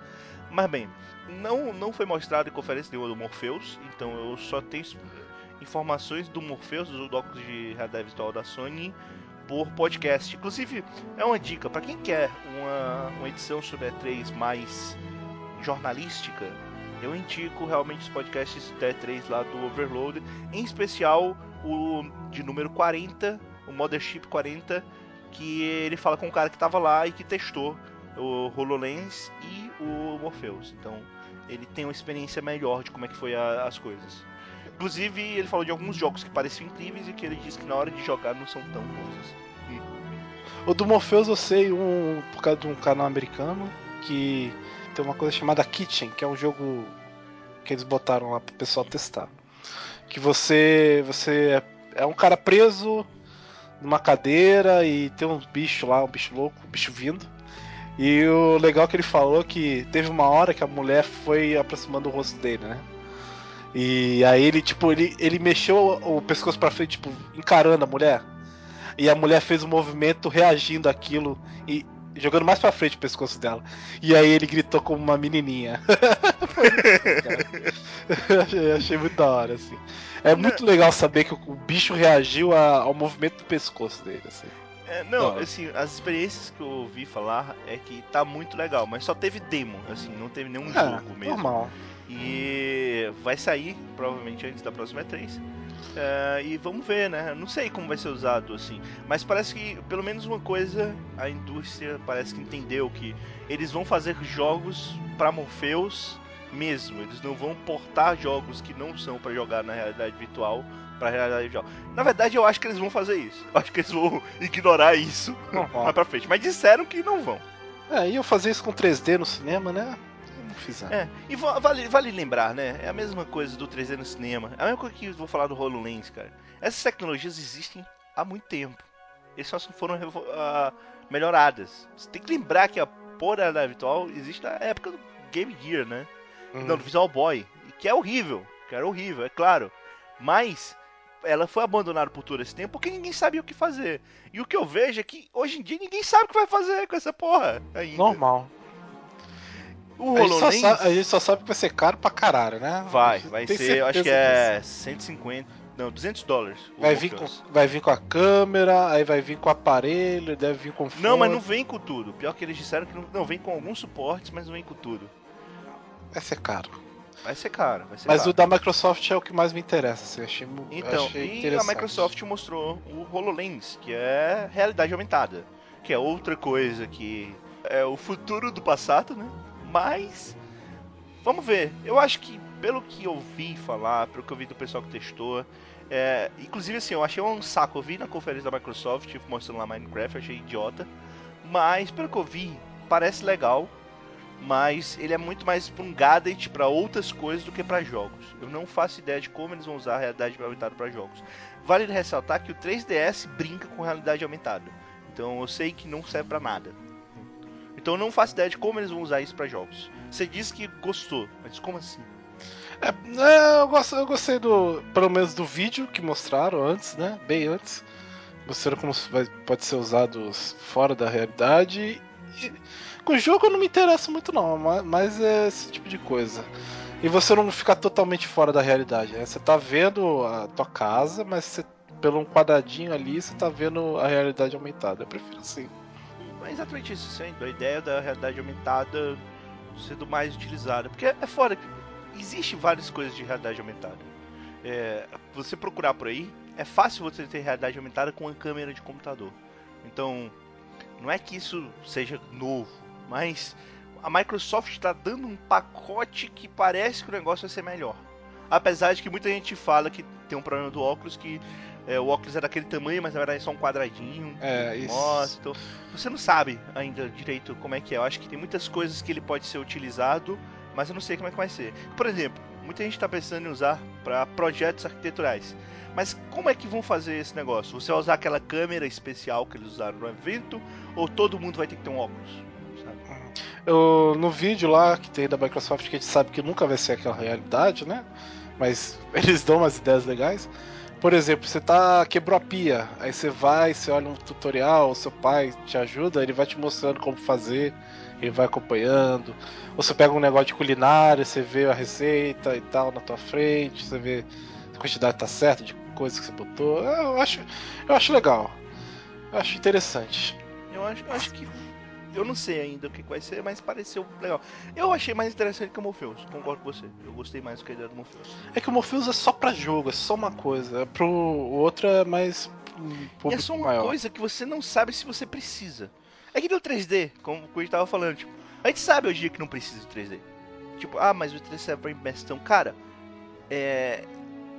Mas bem, não, não foi mostrado em conferência nenhuma do Morpheus, então eu só tenho informações do Morpheus, do óculos de realidade virtual da Sony, por podcast. Inclusive, é uma dica, para quem quer uma, uma edição sobre E3 mais jornalística, eu indico realmente os podcasts da E3 lá do Overload, em especial o de número 40, o Mothership 40, que ele fala com um cara que tava lá e que testou o HoloLens e o Morpheus. Então, ele tem uma experiência melhor de como é que foi a- as coisas. Inclusive, ele falou de alguns jogos que pareciam incríveis e que ele disse que na hora de jogar não são tão bons assim. O do Morpheus eu sei um, por causa de um canal americano que tem uma coisa chamada Kitchen, que é um jogo que eles botaram lá pro pessoal testar. Que você. Você é um cara preso numa cadeira e tem um bicho lá, um bicho louco, um bicho vindo. E o legal que ele falou que teve uma hora que a mulher foi aproximando o rosto dele, né? E aí ele, tipo, ele, ele mexeu o pescoço pra frente, tipo, encarando a mulher. E a mulher fez um movimento reagindo àquilo e jogando mais pra frente o pescoço dela. E aí ele gritou como uma menininha. eu achei, achei muito da hora, assim. É muito legal saber que o, o bicho reagiu a- ao movimento do pescoço dele, assim. É, não, Não. assim, as experiências que eu ouvi falar é que tá muito legal, mas só teve demo, assim, não teve nenhum É, jogo mesmo. normal. E vai sair, provavelmente antes da próxima E3. É, e vamos ver, né? Não sei como vai ser usado, assim. Mas parece que, pelo menos uma coisa, a indústria parece que entendeu que eles vão fazer jogos pra Morpheus mesmo. Eles não vão portar jogos que não são pra jogar na realidade virtual pra realidade virtual. Na verdade, eu acho que eles vão fazer isso. Eu acho que eles vão ignorar isso Normal. mais pra frente. Mas disseram que não vão. É, iam fazer isso com 3D no cinema, né? Fizeram. É, e va- vale, vale lembrar, né? É a mesma coisa do 3D no cinema. É a mesma coisa que eu vou falar do HoloLens, cara. Essas tecnologias existem há muito tempo. Eles só foram ah, melhoradas. Você tem que lembrar que a porra da virtual existe na época do Game Gear, né? Hum. Não, do Visual Boy. Que é horrível. Que era horrível, é claro. Mas ela foi abandonada por todo esse tempo porque ninguém sabia o que fazer. E o que eu vejo é que hoje em dia ninguém sabe o que vai fazer com essa porra ainda. Normal. O A gente, sabe, a gente só sabe que vai ser caro pra caralho, né? vai, vai Tem ser, eu acho que é 150, não, 200 dólares. Vai vir, com, vai vir com a câmera, aí vai vir com o aparelho, deve vir com fone. Não, mas não vem com tudo. Pior que eles disseram que não, não vem com alguns suportes, mas não vem com tudo. Vai ser caro. Vai ser caro, vai ser Mas caro. o da Microsoft é o que mais me interessa, assim, achei, Então, achei e a. Microsoft mostrou o HoloLens, que é realidade aumentada. Que é outra coisa que é o futuro do passado, né? Mas, vamos ver. Eu acho que, pelo que eu vi falar, pelo que eu vi do pessoal que testou, é, inclusive assim, eu achei um saco. Eu vi na conferência da Microsoft mostrando lá Minecraft, achei idiota. Mas, pelo que eu vi, parece legal. Mas ele é muito mais pra um gadget pra outras coisas do que pra jogos. Eu não faço ideia de como eles vão usar a realidade aumentada pra jogos. Vale ressaltar que o 3DS brinca com realidade aumentada. Então eu sei que não serve pra nada. Então eu não faço ideia de como eles vão usar isso pra jogos. Você disse que gostou, mas como assim? É, é, eu, gosto, eu gostei do. Pelo menos do vídeo que mostraram antes, né? Bem antes. Mostraram como vai- pode ser usado fora da realidade. E, com o jogo eu não me interesso muito não, ma- mas é esse tipo de coisa. E você não ficar totalmente fora da realidade. Né? Você tá vendo a tua casa, mas você, pelo um quadradinho ali, você tá vendo a realidade aumentada. Eu prefiro assim. É exatamente isso, sendo a ideia da realidade aumentada sendo mais utilizada. Porque é fora que existe várias coisas de realidade aumentada. É, você procurar por aí, é fácil você ter realidade aumentada com uma câmera de computador. Então, não é que isso seja novo, mas a Microsoft está dando um pacote que parece que o negócio vai ser melhor. Apesar de que muita gente fala que tem um problema do óculos que é, o óculos é daquele tamanho, mas na verdade é só um quadradinho. É, isso. Então você não sabe ainda direito como é que é. Eu acho que tem muitas coisas que ele pode ser utilizado, mas eu não sei como é que vai ser. Por exemplo, muita gente está pensando em usar para projetos arquiteturais. Mas como é que vão fazer esse negócio? Você vai usar aquela câmera especial que eles usaram no evento? Ou todo mundo vai ter que ter um óculos? Eu, no vídeo lá que tem da Microsoft, que a gente sabe que nunca vai ser aquela realidade, né? Mas eles dão umas ideias legais. Por exemplo, você tá quebrou a pia, aí você vai, você olha um tutorial, o seu pai te ajuda, ele vai te mostrando como fazer, ele vai acompanhando. Ou você pega um negócio de culinária, você vê a receita e tal na tua frente, você vê a quantidade tá certa de coisas que você botou. Eu acho, eu acho legal. Eu acho interessante. Eu acho, eu acho que. Eu não sei ainda o que vai ser, mas pareceu legal. Eu achei mais interessante que o Morpheus, concordo com você. Eu gostei mais do que a ideia do Morpheus. É que o Morpheus é só pra jogo, é só uma coisa. Pro o outro é mais um E é só uma maior. coisa que você não sabe se você precisa. É que no 3D, como a gente tava falando, tipo, a gente sabe hoje que não precisa de 3D. Tipo, ah, mas o 3D serve pra imersão. Cara, é.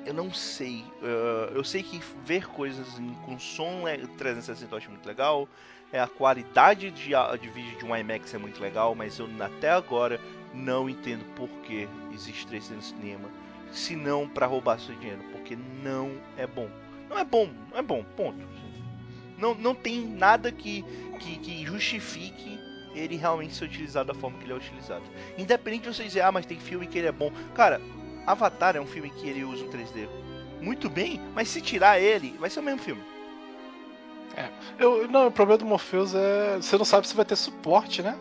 Eu não sei. eh, eu sei que ver coisas em- com som é 360 eu acho muito legal. É, a qualidade de, de vídeo de um IMAX é muito legal, mas eu até agora não entendo por que existe 3D no cinema. Se não pra roubar seu dinheiro, porque não é bom. Não é bom, não é bom, ponto. Não, não tem nada que, que, que justifique ele realmente ser utilizado da forma que ele é utilizado. Independente de você dizer, ah, mas tem filme que ele é bom. Cara, Avatar é um filme que ele usa o 3D muito bem, mas se tirar ele, vai ser o mesmo filme. Eu, não, o problema do Morpheus é. Você não sabe se vai ter suporte, né?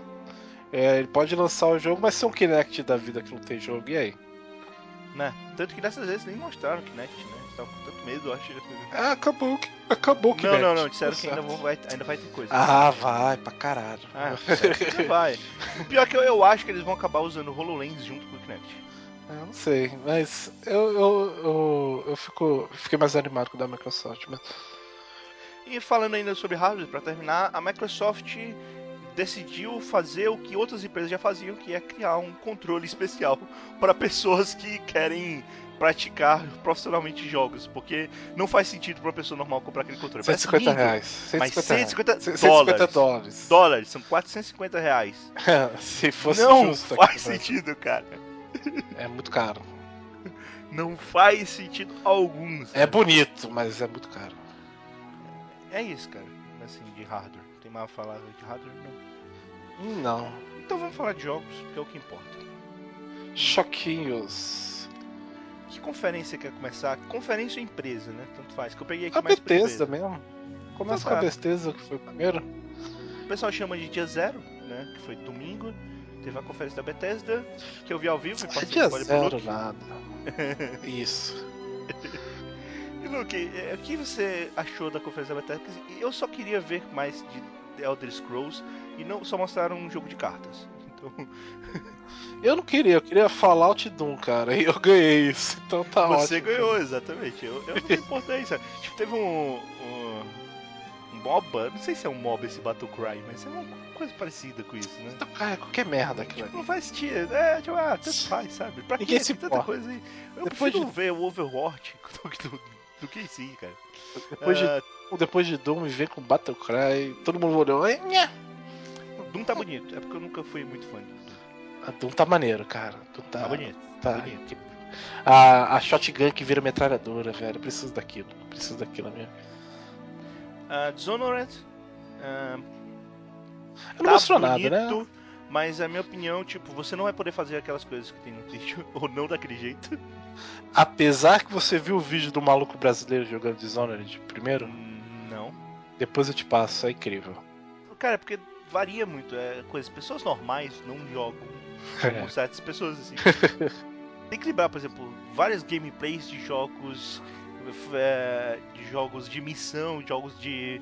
É, ele pode lançar o jogo, mas ser um Kinect da vida que não tem jogo, e aí? Né? Tanto que dessas vezes nem mostraram o Kinect, né? Eles estavam com tanto medo, eu acho. Ah, acabou, acabou o Não, Kinect. não, não, disseram Tá que ainda, vão, vai, ainda vai ter coisa. Ah, vai, pra caralho. Ah, vai. O pior é que eu, eu acho que eles vão acabar usando o HoloLens junto com o Kinect. Eu não sei, mas eu, eu, eu, eu fico, fiquei mais animado com o da Microsoft. Mas... E falando ainda sobre hardware, para terminar, a Microsoft decidiu fazer o que outras empresas já faziam, que é criar um controle especial para pessoas que querem praticar profissionalmente jogos, porque não faz sentido para uma pessoa normal comprar aquele controle. Parece 150 lindo, reais. Mas 150 150 reais. dólares. dólares. Dólares, são 450 reais. Se fosse não justo aqui faz Brasil. sentido, cara. É muito caro. Não faz sentido algum. É sabe? bonito, mas é muito caro. É isso, cara. Assim, de hardware. Tem mais a falar de hardware? Não. Não. Então vamos falar de jogos, que é o que importa. Choquinhos. Que conferência quer começar? Conferência ou empresa, né? Tanto faz. Que eu peguei aqui A mais Bethesda mesmo. Começa Então com a. Bethesda, que foi o primeiro. O pessoal chama de dia zero, né? Que foi domingo. teve a conferência da Bethesda, que eu vi ao vivo. e É passei dia spoiler pro zero nada. Isso. Luke, é, o que você achou da conferência da Bethesda? Eu só queria ver mais de The Elder Scrolls e não só mostraram um jogo de cartas. Então, Eu não queria, eu queria Fallout Doom, cara, e eu ganhei isso, então tá ótimo. você ganhou, exatamente. Eu, eu não importei, sabe? Tipo, teve um, um. um MOBA, não sei se é um MOBA esse Battle Cry, mas é uma coisa parecida com isso, né? Então, cara, qualquer merda aquilo ali. Não faz sentido, é, tipo, ah, tanto faz, sabe? Pra que tanta coisa aí? Eu Depois prefiro ver o Overwatch do, do, do que sim, cara. Depois, de, Ah, depois de Doom, vem com Battle Cry, todo mundo olhou. Doom tá bonito, é porque eu nunca fui muito fã de Doom. a Doom tá maneiro, cara. Doom tá, Tá bonito, Tá. bonito. A, a shotgun que vira metralhadora, velho, eu preciso daquilo, eu preciso daquilo mesmo. Ah, Dishonored. ah, Não tá mostrou bonito, nada, né? Mas a minha opinião, tipo, você não vai poder fazer aquelas coisas que tem no vídeo, ou não daquele jeito. Apesar que você viu o vídeo do maluco brasileiro jogando Dishonored primeiro, Hum, Não. depois eu te passo, é incrível. Cara, porque varia muito, é coisa. Pessoas normais não jogam como certas pessoas, assim. Tem que lembrar, por exemplo, várias gameplays de jogos. é, de jogos de missão, jogos de,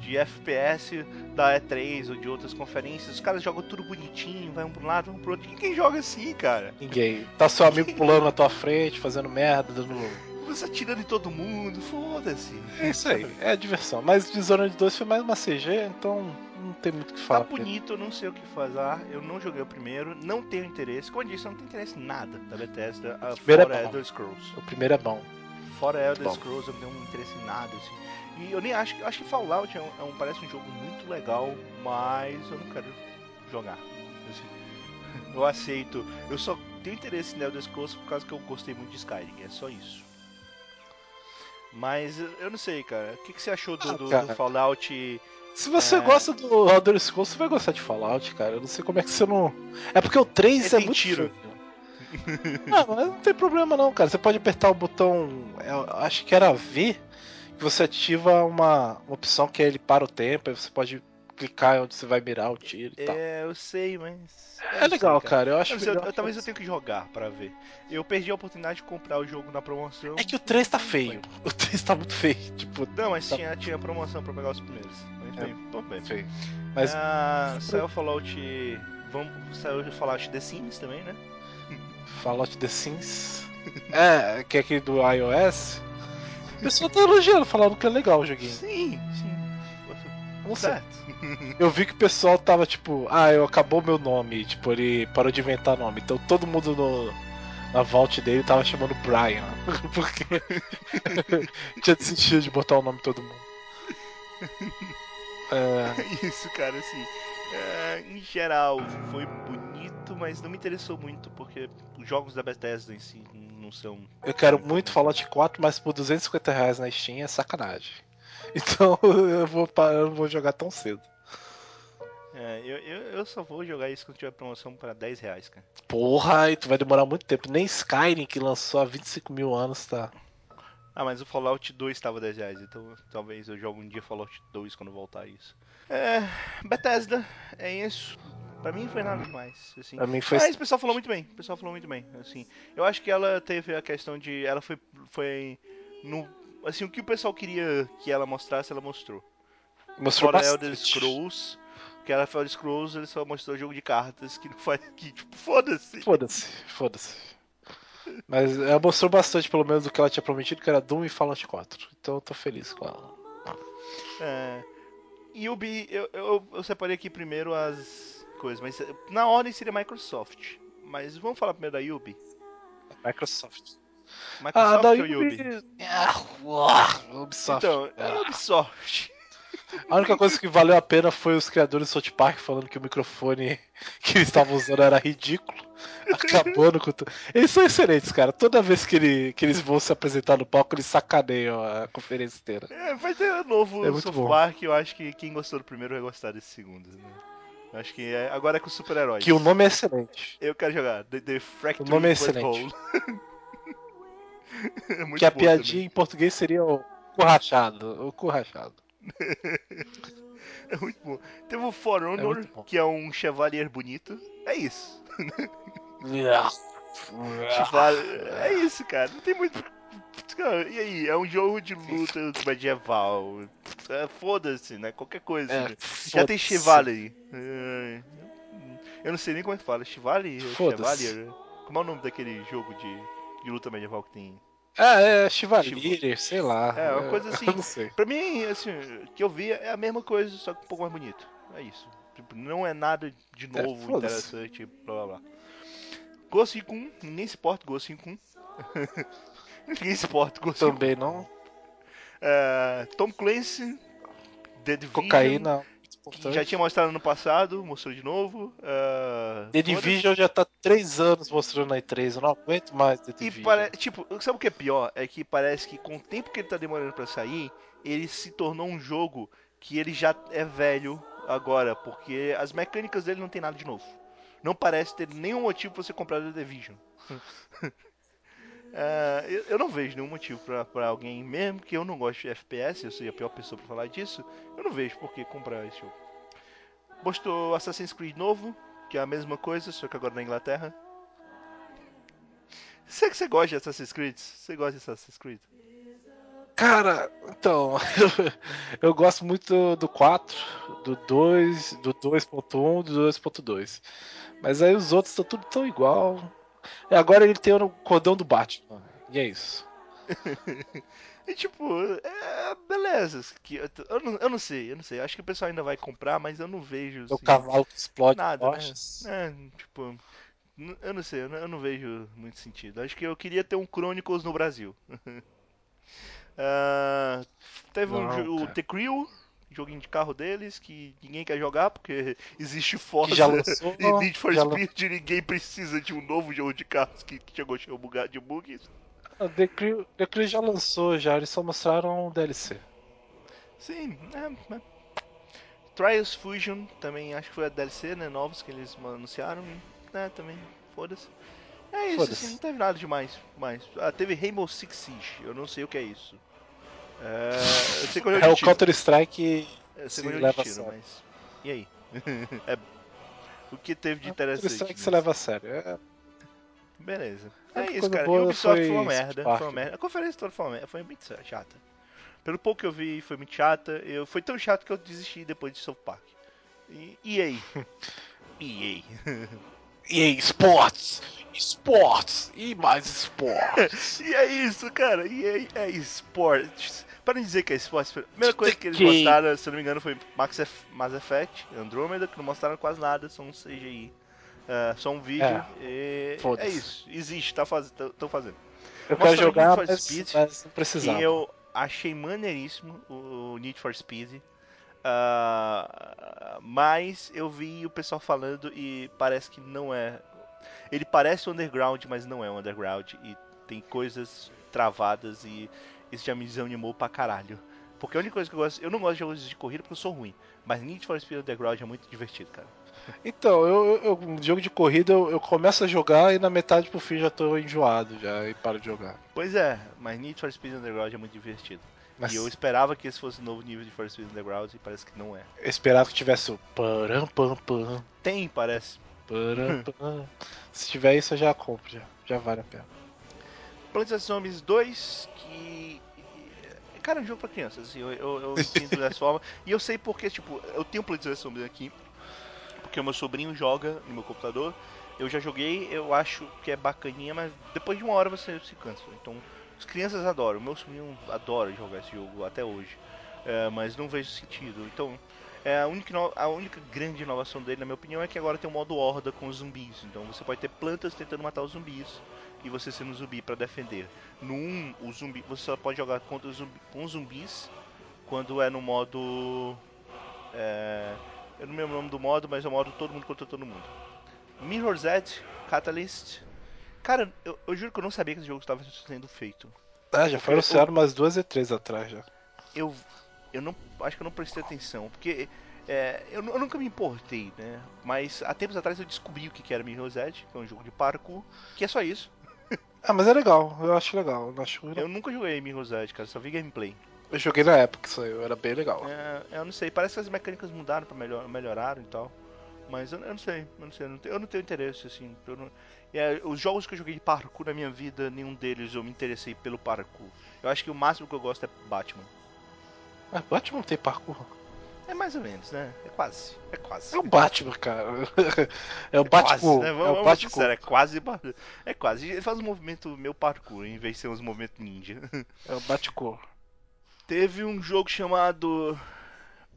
de FPS da E3 ou de outras conferências. Os caras jogam tudo bonitinho, vai um pro lado, um pro outro. Ninguém joga assim, cara. Ninguém. Tá seu amigo pulando na tua frente, fazendo merda, dando. Você atirando em todo mundo, foda-se. É isso aí, é diversão. Mas Dishonored 2 foi mais uma CG, então não tem muito o que Tá falar. bonito, eu não sei o que fazer. Eu não joguei o primeiro, não tenho interesse. Como eu disse, eu não tenho interesse em nada da Bethesda, a primeiro é fora bom. Elder Scrolls. O primeiro é bom. Fora Elder. Scrolls, eu não tenho interesse em nada, assim. E eu nem acho, eu acho que Fallout é um, é um- parece um jogo muito legal, mas eu não quero jogar. assim. eu aceito. Eu só tenho interesse em Elder Scrolls por causa que eu gostei muito de Skyrim, é só isso. Mas eu não sei, cara. O que, que você achou do, Ah, do- do. Fallout? Se você É. gosta do Elder Scrolls, você vai gostar de Fallout, cara. Eu não sei como é que você não. É porque o 3 Ele é tem muito tiro. Não, mas não tem problema não, cara. Você pode apertar o botão. eu acho que era V, que você ativa uma, uma opção que é ele para o tempo, aí você pode clicar onde você vai mirar o tiro e tal. É, eu sei, mas. eu É não legal, sei, cara. Eu acho Eu, sei, eu- talvez eu tenha que jogar pra ver. Eu perdi a oportunidade de comprar o jogo na promoção. É que o 3 tá feio. O 3 tá muito feio. Tipo, Não, mas tá tinha, tinha promoção pra pegar os primeiros. Mas É. bem, bem. feio. Mas Ah, saiu Fallout. Vamos, saiu Fallout The Sims também, né? Fallout The Sims. É, que é aquele do iOS. O pessoal tá elogiando, falando que é legal o joguinho. Sim, sim. Não. Certo. Eu vi que o pessoal tava tipo, ah, eu acabou meu nome, tipo, ele parou de inventar nome. Então todo mundo no, na vault dele tava chamando Brian. Porque tinha desistido de botar o nome de todo mundo. É, Isso, cara, assim. é, em geral, foi bonito, mas não me interessou muito, porque os jogos da Bethesda em si não são. eu quero muito Fallout 4, mas por 250 reais na Steam é sacanagem. Então eu vou pa- eu não vou jogar tão cedo. É, eu, eu, eu só vou jogar isso quando tiver promoção pra 10 reais, cara. Porra, aí tu vai demorar muito tempo. Nem Skyrim, que lançou há 25 mil anos, tá. Ah, mas o Fallout 2 tava 10 reais, então talvez eu jogue um dia Fallout 2 quando voltar isso. É. Bethesda, é isso. Pra mim foi nada demais, assim. Pra mim foi. Mas o pessoal falou muito bem, o pessoal falou muito bem, assim. Eu acho que ela teve a questão de. Ela foi. Foi. No, assim, o que o pessoal queria que ela mostrasse, ela mostrou. Mostrou Fora bastante. Elder Scrolls, que ela Elder Scrolls, ele só mostrou jogo de cartas que não faz. Que, tipo, foda-se. Foda-se, foda-se. Mas ela mostrou bastante, pelo menos, do que ela tinha prometido, que era Doom e Fallout 4. Então eu tô feliz com ela. É, Yubi, eu, eu, eu separei aqui primeiro as coisas, mas eh, na ordem seria Microsoft. Mas vamos falar primeiro da Yubi? Microsoft. Microsoft Ah, da ou Yubi? Ubi... Ah, Ubisoft. Então, Ah. Ubisoft. A única coisa que valeu a pena foi os criadores do South Park falando que o microfone que eles estavam usando era ridículo. Acabando com tudo. Eles são excelentes, cara. Toda vez que, ele- que eles vão se apresentar no palco, eles sacaneiam a conferência inteira. É, vai ter um novo É South. Park, eu acho que quem gostou do primeiro vai gostar desse segundo. Né? Acho que é- agora é com super-heróis. Que o nome é excelente. Eu quero jogar The, The Fracturing O nome é Butthole. é Que a piadinha em português seria o cu rachado. O cu rachado. também. É muito bom. Teve o For É Honor, bom. que é um Chevalier bonito. É isso. Chevalier... É isso, cara. Não tem muito. Cara, E aí? É um jogo de luta medieval. É, Foda-se, né? Qualquer coisa. É, né? Já tem. Chevalier. É, Eu não sei nem como é que fala. Chevalier? Foda-se. Chevalier? Como é o nome daquele jogo de, de luta medieval que tem? É, é Chivalier, sei lá. É, uma coisa assim. Não sei. Pra mim, assim, o que eu vi é a mesma coisa, só que um pouco mais bonito. É isso. Tipo, não é nada de É, novo, foda-se. interessante, blá blá blá. Ghost Recon, ninguém se importa Ghost Recon. ninguém se importa com. Também não. É, Tom Clancy, The Division, Cocaína. que já tinha mostrado no passado, mostrou de novo. é, The. Division já tá três anos mostrando na E3, eu não aguento mais The E Division. pare... tipo, sabe o que é pior? É que parece que com o tempo que ele tá demorando pra sair, ele se tornou um jogo que ele já é velho agora, porque as mecânicas dele não tem nada de novo. Não parece ter nenhum motivo pra você comprar The Division. É, eu, não vejo nenhum motivo pra alguém, mesmo que eu não goste de FPS, eu sei a pior pessoa pra falar disso, eu não vejo por que comprar esse jogo. Postou Assassin's Creed novo, que é a mesma coisa, só que agora na Inglaterra. Sei que você gosta de Assassin's Creed? Você gosta de Assassin's Creed? Cara, então, eu gosto muito do 4, do 2, do 2.1, do 2.2. Mas aí os outros estão tudo tão igual. E agora ele tem o cordão do Batman. E é isso. E tipo, é, beleza. Que, eu, não, eu não sei, eu não sei. Acho que o pessoal ainda vai comprar, mas eu não vejo. É o assim, cavalo que explode Nada, né? É, tipo, eu não sei, eu não, eu não vejo muito sentido. Acho que eu queria ter um Chronicles no Brasil. Ah, teve um Não, jo- o. The Crew, joguinho de carro deles, que ninguém quer jogar porque existe Forza Que já lançou. e Need for Speed e ninguém precisa de um novo jogo de carros que, que chegou cheio de bugs. Ah, The Crew, The Crew já lançou, já. Eles só mostraram o DLC. Sim, é, é. Trials Fusion também acho que foi a DLC, né? Novos que eles anunciaram. Né, também, foda-se. É isso, Foda-se. assim, não teve nada demais. Mais. Ah, teve Rainbow Six Siege, eu não sei o que é isso. É, eu sei que é jogo É o. Counter-Strike Eu sei é jogo leva tiro, mas. E aí? É, O que teve de É o interessante? Counter-Strike se nisso? leva a sério. É, Beleza. É única isso, cara. boa Ubisoft foi, foi uma merda. Foi uma né? merda. A conferência toda foi uma merda. Foi muito chata. Pelo pouco que eu vi, foi muito chata. Eu, foi tão chato que eu desisti depois de South Park. E, e aí? E aí? EA Sports! Esportes! E mais esportes! E é isso, cara. E aí é esportes. Para não dizer que é esportes, a primeira coisa que eles mostraram, se eu não me engano, foi Max Eff- Mass Effect, Andromeda, que não mostraram quase nada, só um CGI. É, só um vídeo. e é foda-se. isso. Existe, tá faz... tão fazendo. Eu quero jogar, Need for mas, Speed, mas não precisava. eu achei maneiríssimo o Need for Speed. Ah, mas eu vi o pessoal falando e parece que não é. Ele parece underground, mas não é underground. E tem coisas travadas e isso já me desanimou pra caralho. Porque a única coisa que eu gosto. Eu não gosto de jogos de corrida porque eu sou ruim. Mas Need for Speed Underground é muito divertido, cara. Então, eu, eu, um jogo de corrida eu, eu começo a jogar e na metade pro fim já tô enjoado já e paro de jogar. Pois é, mas Need for Speed Underground é muito divertido. Mas E eu esperava que esse fosse o novo nível de For Speed Underground e parece que não é. eu esperava que tivesse o param pam pam, Tem, parece. param. Se tiver isso eu já compro, já, já vale a pena. Plants vs Zombies 2, que. Cara, é um jogo pra crianças, assim, eu, eu, eu sinto dessa forma. E eu sei porque, tipo, eu tenho Plants vs Zombies aqui, porque o meu sobrinho joga no meu computador. Eu já joguei, eu acho que é bacaninha, mas depois de uma hora você se cansa. Então, as crianças adoram, o meu sobrinho adora jogar esse jogo até hoje. É, mas não vejo sentido. Então, é a, única, a única grande inovação dele, na minha opinião, é que agora tem um modo horda com os zumbis. Então você pode ter plantas tentando matar os zumbis e você sendo um zumbi pra defender. No 1, o zumbi, você só pode jogar contra os zumbi, com zumbis quando é no modo. É, eu não lembro o nome do modo, mas é o modo todo mundo contra todo mundo. Mirror's Edge, Catalyst. Cara, eu, eu juro que eu não sabia que esse jogo estava sendo feito. Ah, já foi anunciado umas duas e três atrás já. Eu, eu não, acho que eu não prestei atenção, porque é, eu, eu nunca me importei, né? Mas há tempos atrás eu descobri o que que era Mirror's Edge, que é um jogo de parkour, que é só isso. Ah, mas é legal, eu acho legal. Eu acho Eu nunca joguei Mirror's Edge, cara, só vi gameplay. Eu joguei na época, isso aí era bem legal. É, eu não sei, parece que as mecânicas mudaram pra melhor, melhoraram e tal. Mas eu, eu não sei, eu não sei, eu não tenho, eu não tenho interesse, assim. não- é, os jogos que eu joguei de parkour na minha vida, nenhum deles eu me interessei pelo parkour. Eu acho que o máximo que eu gosto é Batman. Ah, Batman tem parkour. É mais ou menos, né? É quase. É quase. É o Batman, cara. É o É quase, Batman. né? É Vamos, o vamos ser Batman. sinceros, é quase. É quase. Ele faz um movimento meu parkour, em vez de ser uns movimentos ninja. É o Batman. Teve um jogo chamado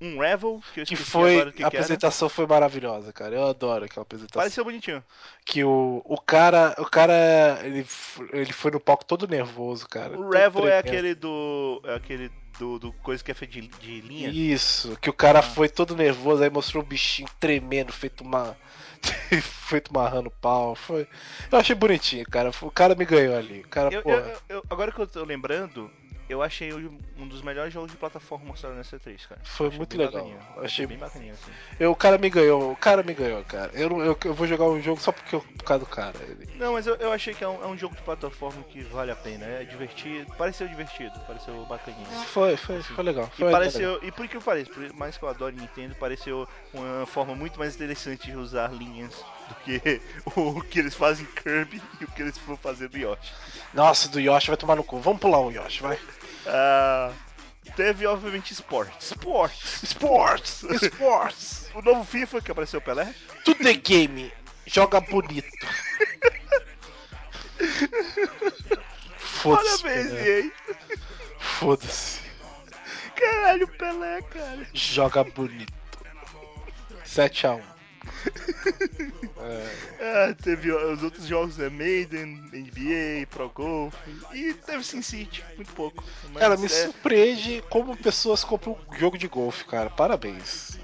Unravel, que eu Que foi. que, a que era. apresentação foi maravilhosa, cara. Eu adoro aquela apresentação. Pareceu bonitinho. Que o, o cara. O cara. Ele, ele foi no palco todo nervoso, cara. O Revel é aquele do. É aquele do, do coisa que é feito de, de linha. Isso, que o cara Ah. foi todo nervoso, aí mostrou o bichinho tremendo, feito uma. feito marrando pau. Foi. Eu achei bonitinho, cara. O cara me ganhou ali. O cara, eu- eu- eu- agora que eu tô lembrando, eu achei um dos melhores jogos de plataforma mostrado nessa 3, cara. Foi achei muito legal. achei- bem bacaninha, assim. eu- o cara me ganhou, o cara me ganhou, cara. Eu, eu, eu vou jogar um jogo só porque eu, por causa do cara. Ele- Não, mas eu, eu achei que é um, é um jogo de plataforma que vale a pena. É divertido. Pareceu divertido, pareceu bacaninha. Foi, foi, foi legal. E Foi legal. pareceu, e por que eu pareço, por mais que eu adore Nintendo, pareceu uma forma muito mais interessante de usar linhas do que o que eles fazem em Kirby e o que eles vão fazer no Yoshi. Nossa, do Yoshi vai tomar no cu. Vamos pular um Yoshi, vai. Ah, teve, obviamente, Sports. Sports! Sports! Sports! O novo FIFA que apareceu o Pelé. Tudo é game. Joga bonito. Foda-se. Parabéns, hein? Foda-se. Caralho, Pelé, cara. Joga bonito. 7x1. Ah, teve os outros jogos, né? Maiden, NBA, Pro Golf. E teve Sin City, muito pouco. Cara, me é, surpreende como pessoas compram um jogo de golfe, cara. Parabéns.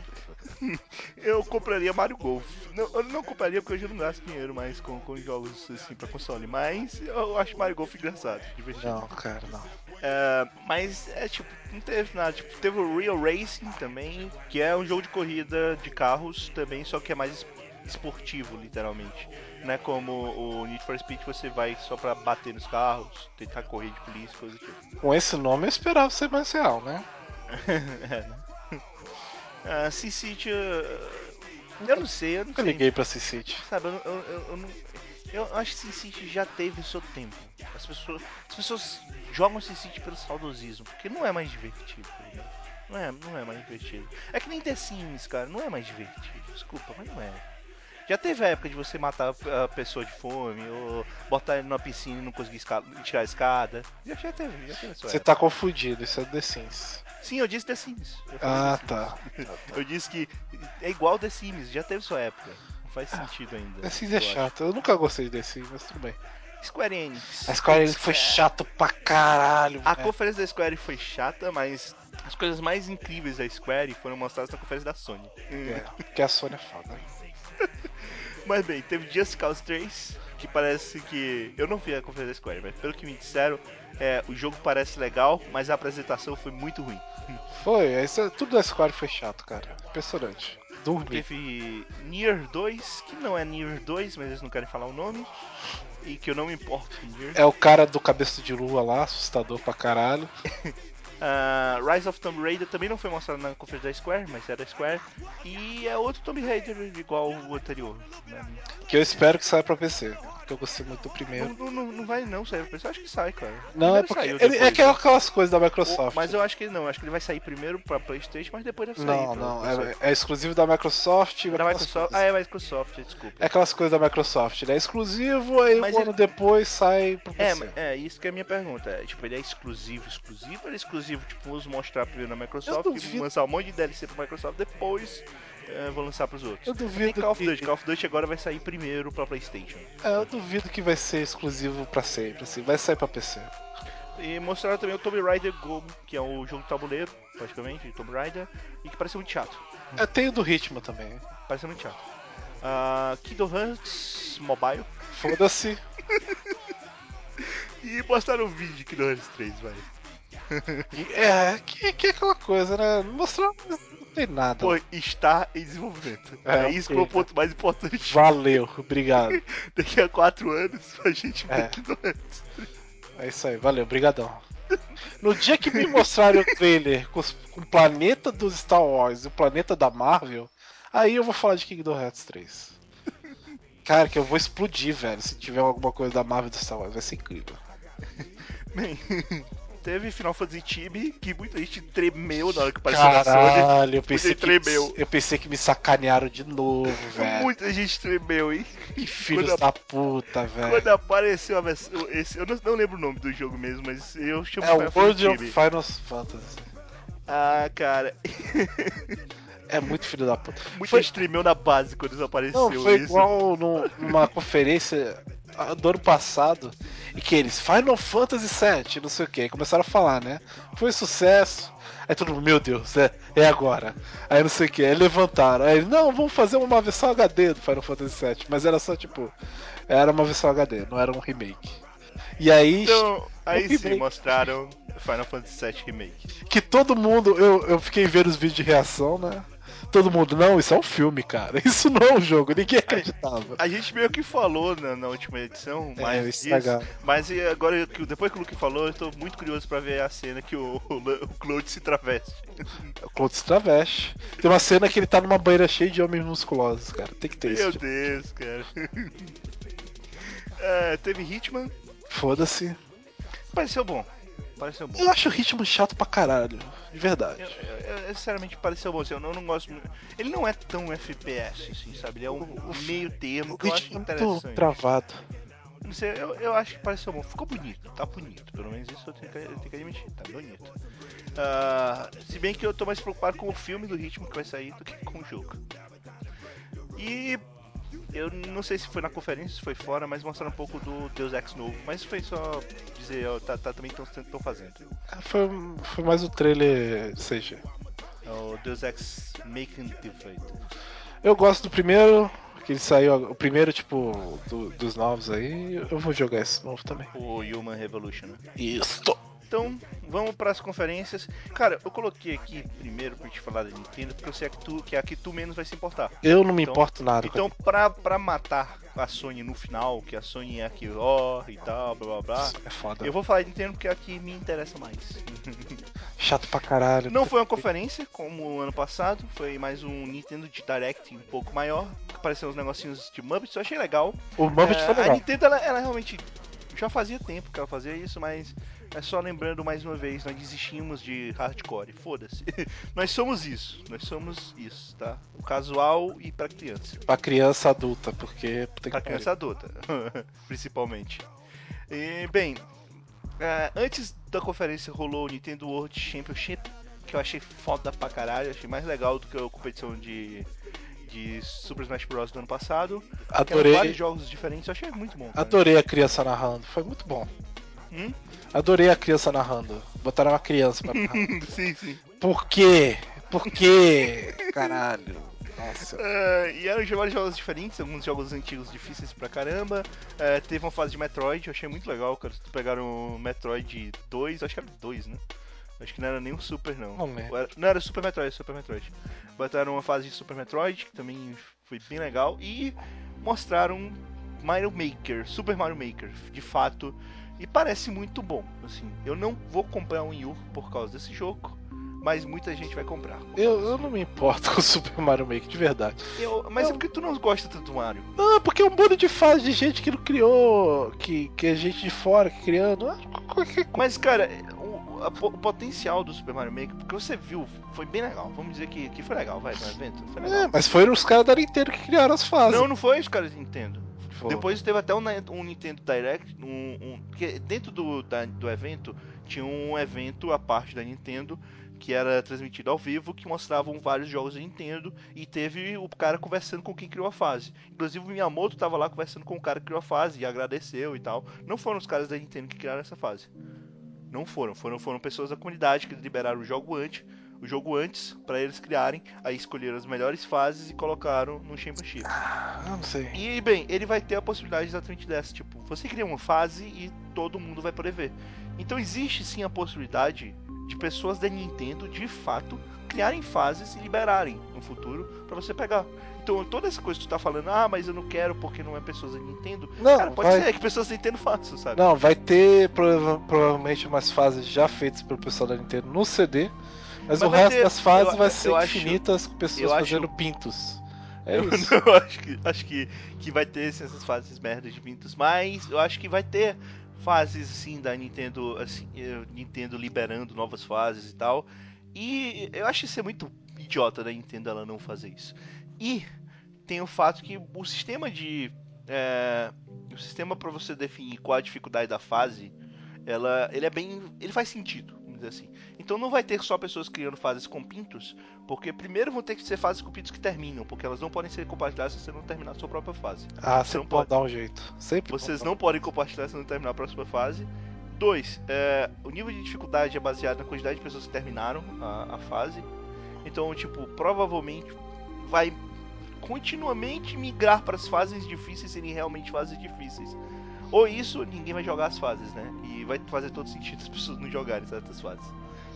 eu compraria Mario Golf. Não, eu não compraria porque hoje eu não gasto dinheiro mais com, com jogos assim pra console. Mas eu acho Mario Golf engraçado, divertido. Não, cara, não. É, mas é tipo, não teve nada. Tipo, teve o Real Racing também, que é um jogo de corrida de carros também, só que é mais es- esportivo, literalmente. Não é como o Need for Speed você vai só pra bater nos carros, tentar correr de polícia, coisa tipo. Com esse nome eu esperava ser mais real, né? é, né? Ah, Sin City, uh, eu não sei, eu não Nunca sei. liguei pra C-City. Sabe, eu, eu, eu, eu não. Eu acho que Sin City já teve o seu tempo. As pessoas, as pessoas jogam Sin City pelo saudosismo, porque não é mais divertido. né? Não é, não é mais divertido. É que nem The Sims, cara, não é mais divertido. Desculpa, mas não é. Já teve a época de você matar a pessoa de fome, ou botar ele numa piscina e não conseguir esca- tirar a escada. Já, já teve, já teve Você tá confundido, isso é The Sims. Sim, eu disse The Sims. Ah, tá. Sims. Eu disse que é igual The Sims, já teve sua época. Não faz sentido ainda. The Sims é acho. chato. Eu nunca gostei de The Sims, mas tudo bem. Square Enix. A Square Enix foi chato pra caralho. A velho. conferência da Square foi chata, mas as coisas mais incríveis da Square foram mostradas na conferência da Sony. É, porque a Sony é foda. Mas bem, teve Just Cause 3, que parece que. Eu não vi a conferência da Square, mas pelo que me disseram, é, o jogo parece legal, mas a apresentação foi muito ruim. Foi, isso, tudo da Square foi chato, cara. Impressionante. Dormi. Teve Nier 2, que não é Nier 2, mas eles não querem falar o nome. E que eu não me importo com Nier. É o cara do cabeça de lua lá, assustador pra caralho. Ah, Rise of Tomb Raider também não foi mostrado na conferência da Square, mas é da Square. E é outro Tomb Raider igual o anterior. né? Que eu espero que saia pra PC. Porque eu gostei muito do primeiro. não, não, não vai não sair pra PC, eu acho que sai, cara. Não, é porque. Ele, é que é aquelas coisas da Microsoft. Mas eu acho que não, acho que ele vai sair primeiro pra Playstation, mas depois deve sair. Não, não. É, é exclusivo da Microsoft. Da Microsoft. Ah, é Microsoft, desculpa. É aquelas coisas da Microsoft. Ele é exclusivo, aí Mas um ele- ano depois sai pro É, PC. é, isso que é a minha pergunta. É, tipo, ele é exclusivo, exclusivo, ou ele é exclusivo, tipo, vamos mostrar primeiro na Microsoft e lançar um monte de DLC pra Microsoft, depois é, vou lançar pros outros. Eu Tem duvido Call of que- Duty, Call of Duty agora vai sair primeiro pra Playstation. É, eu duvido que vai ser exclusivo pra sempre, assim. Vai sair pra PC. E mostraram também o Tomb Raider Go, que é um jogo de tabuleiro, praticamente, de Tomb Raider, e que parece muito chato. Eu tenho do ritmo também. Parece muito chato. Uh, Kingdom Hearts Mobile. Foda-se. E mostraram o vídeo de Kingdom Hearts 3, vai. É, que, que é aquela coisa, né? Mostrar não tem nada. Pô, está em desenvolvimento. É, É, isso que é o ponto mais importante. Valeu, obrigado. Daqui a 4 anos a gente vê É. É isso aí, valeu, brigadão. No dia que me mostrarem o trailer com, os- com o planeta dos Star Wars e o planeta da Marvel, aí eu vou falar de Kingdom Hearts 3. Cara, que eu vou explodir, velho, se tiver alguma coisa da Marvel do Star Wars. Vai ser incrível. Bem, teve Final Fantasy Time que muita gente tremeu na hora que apareceu na Sony. Caralho, eu pensei, que, tremeu. eu pensei que me sacanearam de novo, velho. Muita gente tremeu, hein? Que filhos Quando- da puta, velho. Quando apareceu a versão. Esse, eu não, não lembro o nome do jogo mesmo, mas eu chamo É o World of. Final Fantasy. Ah, cara. É muito filho da puta. Muita Foi- tremeu na base quando apareceu Não, foi isso. igual no- numa conferência do ano passado, e que eles, Final Fantasy VII, não sei o que, começaram a falar, né? Foi sucesso. Aí todo mundo, meu Deus, é, é agora. Aí não sei o que, aí levantaram. Aí, não, vamos fazer uma versão HD do Final Fantasy VII. Mas era só tipo, era uma versão HD, não era um remake. E aí, Então, aí Um sim remake. mostraram Final Fantasy VII Remake. que todo mundo, eu, eu fiquei vendo os vídeos de reação, né? Todo mundo, não, isso é um filme, cara. Isso não é um jogo, ninguém acreditava. A gente meio que falou na, na última edição, É, mas estragaram. mas agora depois que o Luke falou, eu tô muito curioso pra ver a cena que o, o, o Cloud se traveste. O Cloud se traveste. Tem uma cena que ele tá numa banheira cheia de homens musculosos, cara. Tem que ter Meu isso. Deus, cara. É, teve Hitman, Foda-se. pareceu bom. Pareceu bom. Eu acho o ritmo chato pra caralho. De verdade. Eu, eu- eu, sinceramente pareceu bom, assim, eu não, não gosto muito. Ele não é tão FPS, assim, sabe? Ele é um o- meio termo O que eu acho é interessante. travado. Não sei, eu, eu acho que pareceu bom. Ficou bonito, tá bonito. Pelo menos isso eu tenho que, eu tenho que admitir, tá bonito. Ah, se bem que eu tô mais preocupado com o filme do ritmo que vai sair do que com o jogo. E eu não sei se foi na conferência, se foi fora, mas mostraram um pouco do Deus Ex novo. Mas foi só dizer, ó, tá, tá também estão fazendo. Foi, foi mais o trailer CG. É o Deus Ex Making Defeat. Eu gosto do primeiro, que ele saiu. O primeiro, tipo, do- dos novos aí. Eu vou jogar esse novo também. O Human Revolution, né? Isso. Então, vamos para as conferências. Cara, eu coloquei aqui primeiro pra te falar da Nintendo, porque eu sei que, tu, que é a que tu menos vai se importar. Eu não me Então- importo nada. Então, pra, pra matar a Sony no final, que a Sony é a que ó e tal, blá blá blá. É foda. eu vou falar de Nintendo porque é a que me interessa mais. Chato pra caralho. Não foi uma conferência como o ano passado, foi mais um Nintendo Direct um pouco maior. Apareceram uns negocinhos de Muppets, eu achei legal. O Muppet É, foi a legal. Nintendo, ela, ela realmente já fazia tempo que ela fazia isso, mas é só lembrando mais uma vez, nós desistimos de hardcore, foda-se. nós somos isso, nós somos isso, tá? O casual e pra criança. Pra criança adulta, porque. Pra criança adulta, principalmente. E, bem, é, antes da conferência rolou o Nintendo World Championship, que eu achei foda pra caralho, achei mais legal do que a competição de, de Super Smash Bros. do ano passado. Adorei. vários jogos diferentes, eu achei muito bom. cara. Adorei a criança narrando. Foi muito bom. Hum? Adorei a criança narrando. Botaram uma criança pra narrar. sim, sim. Por quê? Por quê? Caralho. Nossa. Ah, e eram vários jogos diferentes, alguns jogos antigos difíceis pra caramba. Ah, teve uma fase de Metroid, eu achei muito legal, cara. Pegaram Metroid 2, acho que era 2, né? Acho que não era nem o Super, não. Não. Era- não era Super Metroid, era Super Metroid. Botaram uma fase de Super Metroid, que também foi bem legal. E mostraram Mario Maker, Super Mario Maker, de fato. E parece muito bom, assim. Eu não vou comprar um Wii U por causa desse jogo, mas muita gente vai comprar. Eu, eu não me importo com o Super Mario Maker, de verdade. eu- mas é Eu- porque tu não gosta tanto do Mario. Não, porque é um bando de fase de gente que não criou, que, que é gente de fora que criando. Ah. Mas, cara, o, a o potencial do Super Mario Maker, porque você viu, foi bem legal. Vamos dizer que, que foi legal, vai, no evento. Foi legal. É, mas foram os caras da Nintendo que criaram as fases. Não, não foi os caras da Nintendo. Foi. Depois teve até um, um Nintendo Direct, um, um- dentro do, da- do evento tinha um evento à parte da Nintendo que era transmitido ao vivo, que mostravam vários jogos da Nintendo e teve o cara conversando com quem criou a fase. Inclusive o Miyamoto tava lá conversando com o cara que criou a fase e agradeceu e tal. Não foram os caras da Nintendo que criaram essa fase. Não foram, foram, foram pessoas da comunidade que liberaram o jogo antes o jogo antes para eles criarem, aí escolheram as melhores fases e colocaram no Championship. Ah, não sei. E bem, ele vai ter a possibilidade exatamente dessa, tipo, você cria uma fase e todo mundo vai poder ver. Então existe sim a possibilidade de pessoas da Nintendo de fato criarem fases e liberarem no futuro para você pegar. Então toda essa coisa que tu tá falando, ah, mas eu não quero porque não é pessoas da Nintendo. Não, Cara, pode vai- ser que pessoas da Nintendo façam, sabe? Não, vai ter prova- provavelmente umas fases já feitas pelo pessoal da Nintendo no CD, mas, Mas o resto ter- das fases eu- vai ser acho- infinitas com pessoas eu acho- fazendo pintos. É eu isso. não acho que, acho que, que vai ter assim, essas fases merdas de pintos, mas eu acho que vai ter fases assim da Nintendo, assim, eh, Nintendo liberando novas fases e tal. E eu acho isso é muito idiota da Nintendo ela não fazer isso. E tem o fato que o sistema de é, o sistema para você definir qual a dificuldade da fase, ela, ele é bem, ele faz sentido, dizer assim. Então não vai ter só pessoas criando fases com pintos, porque primeiro vão ter que ser fases com pintos que terminam, porque elas não podem ser compartilhadas se você não terminar a sua própria fase. Ah, Você não pode dar um jeito. Sempre Vocês não podem compartilhar se não terminar a próxima fase. Dois, é, o nível de dificuldade é baseado na quantidade de pessoas que terminaram a, a fase. Então, tipo, provavelmente vai continuamente migrar para as fases difíceis serem realmente fases difíceis. Ou isso, ninguém vai jogar as fases, né? E vai fazer todo sentido as pessoas não jogarem certas fases.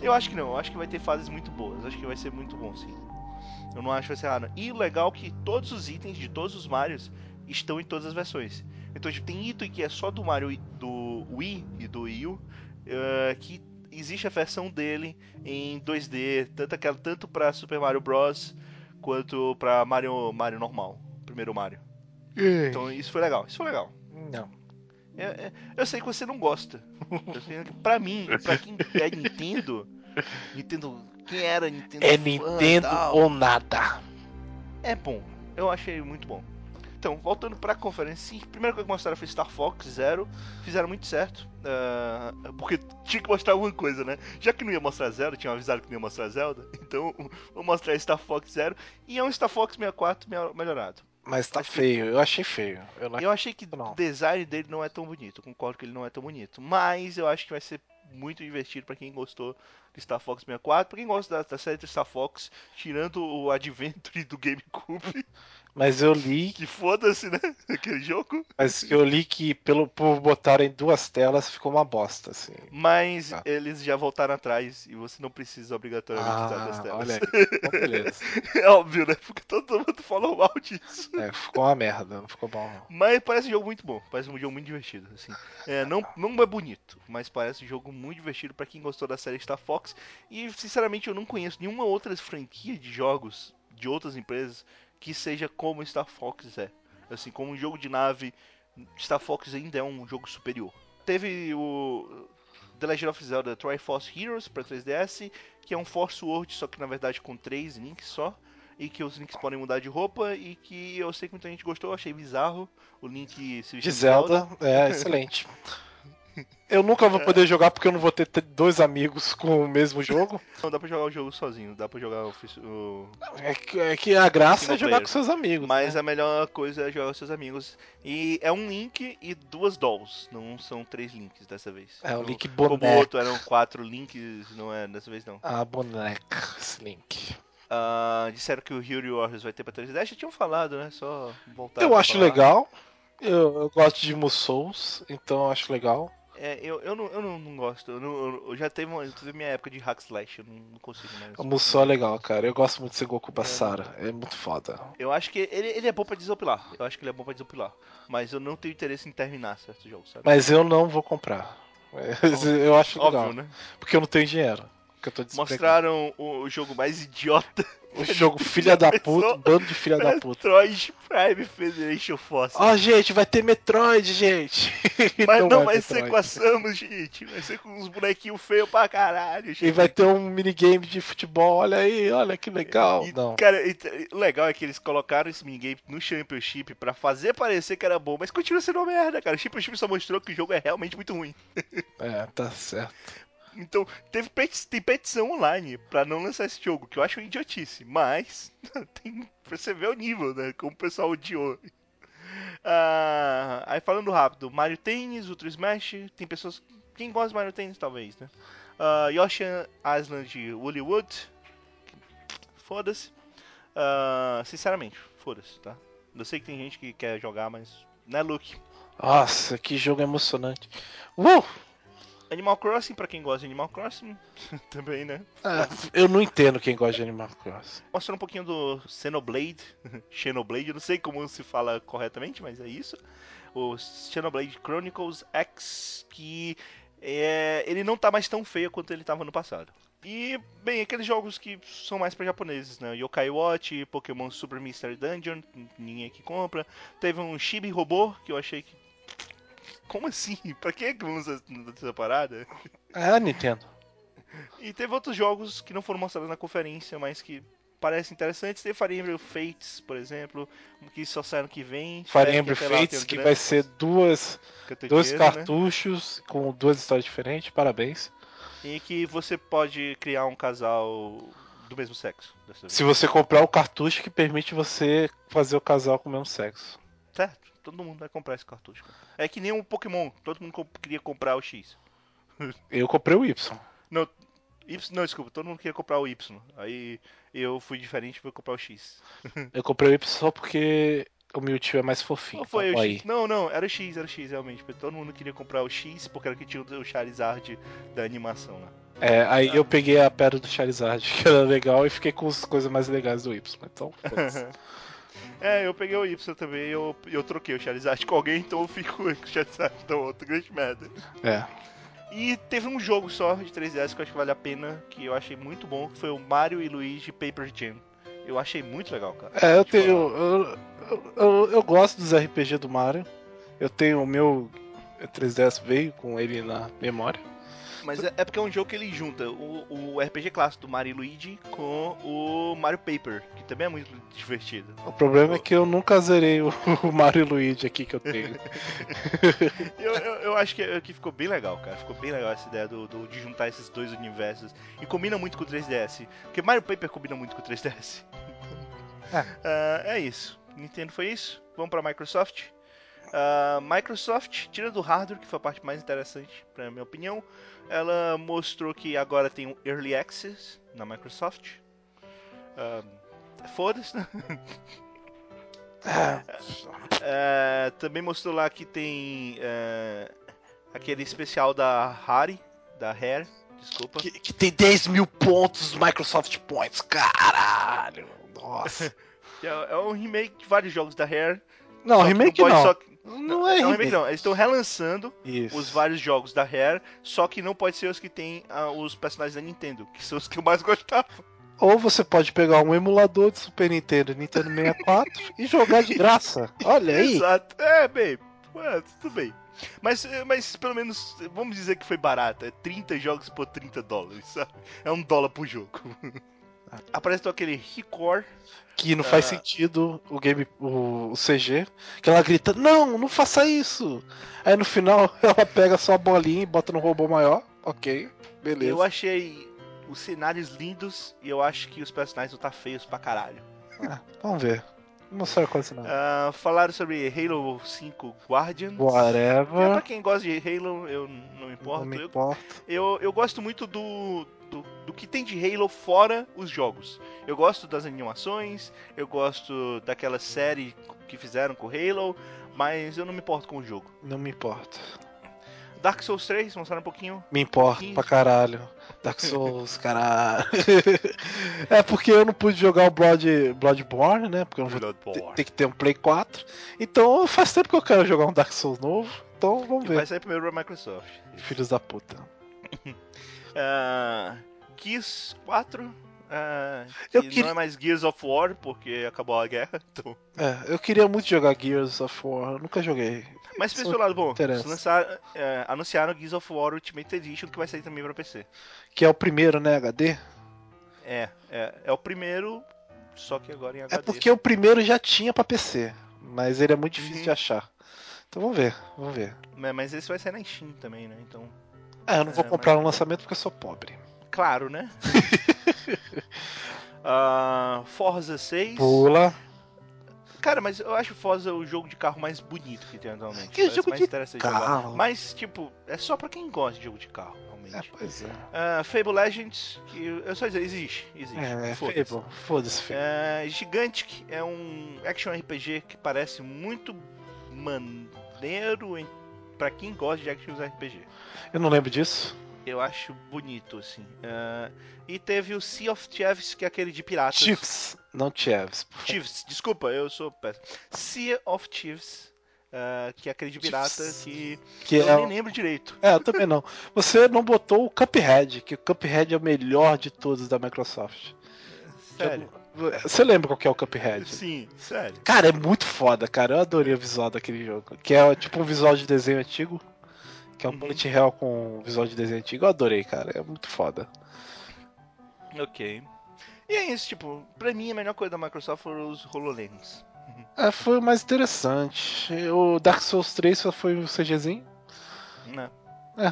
Eu acho que não, eu acho que vai ter fases muito boas. Acho que vai ser muito bom, sim. Eu não acho que vai ser errado. E o legal é que todos os itens de todos os Marios estão em todas as versões. Então, tipo, tem item que é só do Mario do Wii e do Wii U, eh, que existe a versão dele em 2D, tanto, aquela, tanto pra Super Mario Bros. quanto pra Mario, Mario normal, primeiro Mario. Então isso foi legal, isso foi legal. Não. É- é- eu sei que você não gosta. Eu pra mim, pra quem é Nintendo, Nintendo, quem era Nintendo É fã Nintendo tal, ou nada. é bom. Eu achei muito bom. Então, voltando pra conferência, sim, a primeira coisa que mostraram foi Star Fox Zero. Fizeram muito certo. ah, porque tinha que mostrar alguma coisa, né? Já que não ia mostrar Zero, tinham avisado que não ia mostrar Zelda. Então, vou mostrar Star Fox Zero. E é um Star Fox 64 me- melhorado. Mas tá Acho que- feio, eu achei feio. Eu não... Eu achei que Não. o design dele não é tão bonito. Concordo que ele não é tão bonito. Mas eu acho que vai ser muito divertido pra quem gostou de Star Fox 64. Pra quem gosta da, da série de Star Fox, tirando o Adventure do GameCube. Mas eu li, Que foda-se, né? Aquele jogo. mas eu li que pelo por botarem duas telas ficou uma bosta, assim. Mas Ah. eles já voltaram atrás e você não precisa obrigatoriamente usar das Ah, telas. olha aí. Beleza. é óbvio, né? Porque todo mundo falou mal disso. É, ficou uma merda, não ficou bom. não. Mas parece um jogo muito bom, parece um jogo muito divertido, assim. É, não, não é bonito, mas parece um jogo muito divertido pra quem gostou da série Star Fox. E, sinceramente, eu não conheço nenhuma outra franquia de jogos de outras empresas que seja como Star Fox é. Assim, como um jogo de nave, Star Fox ainda é um jogo superior. Teve o The Legend of Zelda Triforce Heroes pra 3DS, que é um Force World, só que na verdade com três links só. E que os links podem mudar de roupa e que eu sei que muita gente gostou, achei bizarro o link se De vestindo Zelda, é excelente. Eu nunca vou poder jogar porque eu não vou ter dois amigos com o mesmo jogo. Não dá pra jogar o jogo sozinho, dá pra jogar o, o- É que, é que a graça é jogar player. com seus amigos. Mas né? a melhor coisa é jogar com seus amigos. E é um link e duas dolls, não são três links dessa vez. É o Como- link Como o boneca. outro eram quatro links, não é dessa vez não. A boneca, esse link. Ah, disseram que o Hero Warriors vai ter pra 3DS, já tinham falado, né? Só voltar Eu acho falar. legal. Eu, eu gosto de Musou então eu acho legal. É, eu, eu, não, eu não, não gosto. Eu, não- eu- já teve uma, teve minha época de hack slash, eu não, consigo mais. O Musou é legal, cara. Eu gosto muito de Sengoku Basara. É muito foda. Eu acho que ele, ele é bom pra desopilar. Eu acho que ele é bom pra desopilar. Mas eu não tenho interesse em terminar certos jogos, sabe? Mas eu não vou comprar. É, Eu acho legal. Óbvio, né? Porque eu não tenho dinheiro. Mostraram o, o jogo mais idiota. O jogo filha da puta, bando de filha da puta. Metroid Prime Federation Force. Ó, gente, vai ter Metroid, gente. mas não vai vai ser com a Samus, gente. Vai ser com uns bonequinhos feios pra caralho, gente. E vai ter um minigame de futebol, olha aí, olha que legal. E, Não. Cara, e- o legal é que eles colocaram esse minigame no Championship pra fazer parecer que era bom, mas continua sendo uma merda, cara. O Championship só mostrou que o jogo é realmente muito ruim. É, tá certo. Então, teve tem petição online pra não lançar esse jogo, que eu acho idiotice, mas tem você o nível, né? Como o pessoal odiou. Ah, aí falando rápido, Mario Tennis, Ultra Smash, tem pessoas. Quem gosta de Mario Tennis, talvez, né? Ah, Yoshi Island Woollywood, foda-se. Ah, sinceramente, foda-se, tá? Eu sei que tem gente que quer jogar, mas. Né, Luke? Nossa, que jogo emocionante. Uh! Animal Crossing, pra quem gosta de Animal Crossing, também, né? Ah, eu não entendo quem gosta de Animal Crossing. Mostrando um pouquinho do Xenoblade, Xenoblade, eu não sei como se fala corretamente, mas é isso. O Xenoblade Chronicles X, que é, ele não tá mais tão feio quanto ele tava no passado. E, bem, aqueles jogos que são mais para japoneses, né? Yokai Watch, Pokémon Super Mystery Dungeon, ninguém aqui compra. Teve um Chibi Robô, que eu achei que. Como assim? Pra que é que vamos essa parada? É, Nintendo. E teve outros jogos que não foram mostrados na conferência, mas que parecem interessantes. Tem Fire Emblem Fates, por exemplo, que só sai ano que vem. Fire Emblem Fates, que vai ser duas, dois né? cartuchos né? com duas histórias diferentes. Parabéns. E que você pode criar um casal do mesmo sexo. Se você comprar o cartucho que permite você fazer o casal com o mesmo sexo. Certo, todo mundo vai comprar esse cartucho. É que nem um Pokémon, todo mundo queria comprar o X. Eu comprei o Y. Não, Y, não, desculpa, todo mundo queria comprar o Y. Aí eu fui diferente e fui comprar o X. eu comprei o Y só porque o Mewtwo é mais fofinho. Não foi o X. Não, não, era o X, era o X realmente. Todo mundo queria comprar o X porque era que tinha o Charizard da animação lá. É, aí ah. eu peguei a pedra do Charizard, que era legal, e fiquei com as coisas mais legais do Y. Então, É, eu peguei o Y também e eu, eu troquei o Charizard com alguém, então eu fico com o Charizard do outro, grande merda. É. E teve um jogo só de 3DS que eu acho que vale a pena, que eu achei muito bom, que foi o Mario e Luigi Paper Jam. Eu achei muito legal, cara. É, eu tenho. Eu, eu, eu, eu, gosto dos RPG do Mario. Eu tenho o meu 3DS veio com ele na memória. Mas é, é, porque é um jogo que ele junta o, o RPG clássico do Mario Luigi com o Mario Paper, que também é muito divertido. O problema é que eu nunca zerei o, o Mario Luigi aqui que eu tenho. eu, eu, eu, acho que, que ficou bem legal, cara. Ficou bem legal essa ideia do, do, de juntar esses dois universos. E combina muito com o 3DS. Porque Mario Paper combina muito com o 3DS. é. Uh, é isso. Nintendo foi isso. Vamos pra Microsoft. Uh, Microsoft, tira do hardware, que foi a parte mais interessante, pra minha opinião. Ela mostrou que agora tem um Early Access na Microsoft. Uh, Foda-se, né? uh, também mostrou lá que tem aquele especial da Harry, da Hair, desculpa. Que, que, tem 10 mil pontos Microsoft Points, caralho! Nossa! é, é, um remake de vários jogos da Hair. Não, remake não. Só, não, é, é um remake, não. Eles estão relançando Isso. os vários jogos da Rare, só que não pode ser os que tem uh, os personagens da Nintendo, que são os que eu mais gostava. Ou você pode pegar um emulador de Super Nintendo, Nintendo 64 e jogar de graça. Olha aí. Exato. É, bem, é, tudo bem. Mas, mas pelo menos, vamos dizer que foi barato. É 30 jogos por 30 dólares, sabe? É um dólar por jogo. Apareceu aquele Record. Que não faz uh... sentido o game, o, o, CG. Que ela grita, não, não faça isso. Aí no final ela pega só a bolinha e bota no robô maior. Ok, beleza. Eu achei os cenários lindos e eu acho que os personagens não tá feios pra caralho. Ah, vamos ver. Não sei qual sinal. Uh, falaram sobre Halo 5 Guardians. Whatever. É, pra quem gosta de Halo, eu não importo. Não me importo. Eu, eu, eu gosto muito do, do, do, que tem de Halo fora os jogos. Eu gosto das animações, eu gosto daquela série que fizeram com Halo, mas eu não me importo com o jogo. Não me importa. Dark Souls 3, mostraram um pouquinho. Me importa um pra caralho. Dark Souls, caralho. é porque eu não pude jogar o Blood, Bloodborne, né? Porque eu não vou ter que ter um Play 4. Então faz tempo que eu quero jogar um Dark Souls novo. Então vamos ver. Vai sair primeiro pra Microsoft. Filhos da puta. uh, Gears 4. Uh, eu queria... não é mais Gears of War, porque acabou a guerra. Então... É, eu queria muito jogar Gears of War, eu nunca joguei. Mas pensa pelo lado bom, lançaram, é, anunciaram Gears of War Ultimate Edition, que vai sair também pra PC. Que é o primeiro, né, HD? É, é, é o primeiro, só que agora em HD. É porque o primeiro já tinha pra PC, mas ele é muito difícil uhum. de achar. Então vamos ver, vamos ver. Mas esse vai sair na Steam também, né? Então. É, eu não vou é, comprar mas... no lançamento porque eu sou pobre. Claro, né? uh, Forza 6. Pula. Cara, mas eu acho Forza o jogo de carro mais bonito que tem atualmente. Que Parece jogo mais de interessante carro? jogar. Mas, tipo, é só pra quem gosta de jogo de carro, É, realmente. pois é. Ah, Fable Legends, que eu só dizer, existe. Existe. É, Foda-se. Fable. Foda-se, Fable. É, Gigantic é um action RPG que parece muito maneiro em, pra quem gosta de action RPG. Eu não lembro disso. Eu acho bonito, assim. É, e teve o Sea of Thieves, que é aquele de piratas. Chiefs, não Chiefs. Thieves, desculpa, eu sou péssimo. Sea of Thieves, é, que é aquele de pirata Thieves. que Que eu é, nem lembro direito. é, eu também não. Você não botou o Cuphead, que o Cuphead é o melhor de todos da Microsoft. Sério. Você lembra qual que é o Cuphead? Sim, sério. Cara, é muito foda, cara. Eu adorei o visual daquele jogo. Que é tipo um visual de desenho antigo. Que é um Uhum. bullet hell com visual de desenho antigo. Eu adorei, cara. É muito foda. Ok. E é isso, tipo, pra mim a melhor coisa da Microsoft foram os HoloLens. É, foi o mais interessante. O Dark Souls 3 só foi um CGzinho. né? É.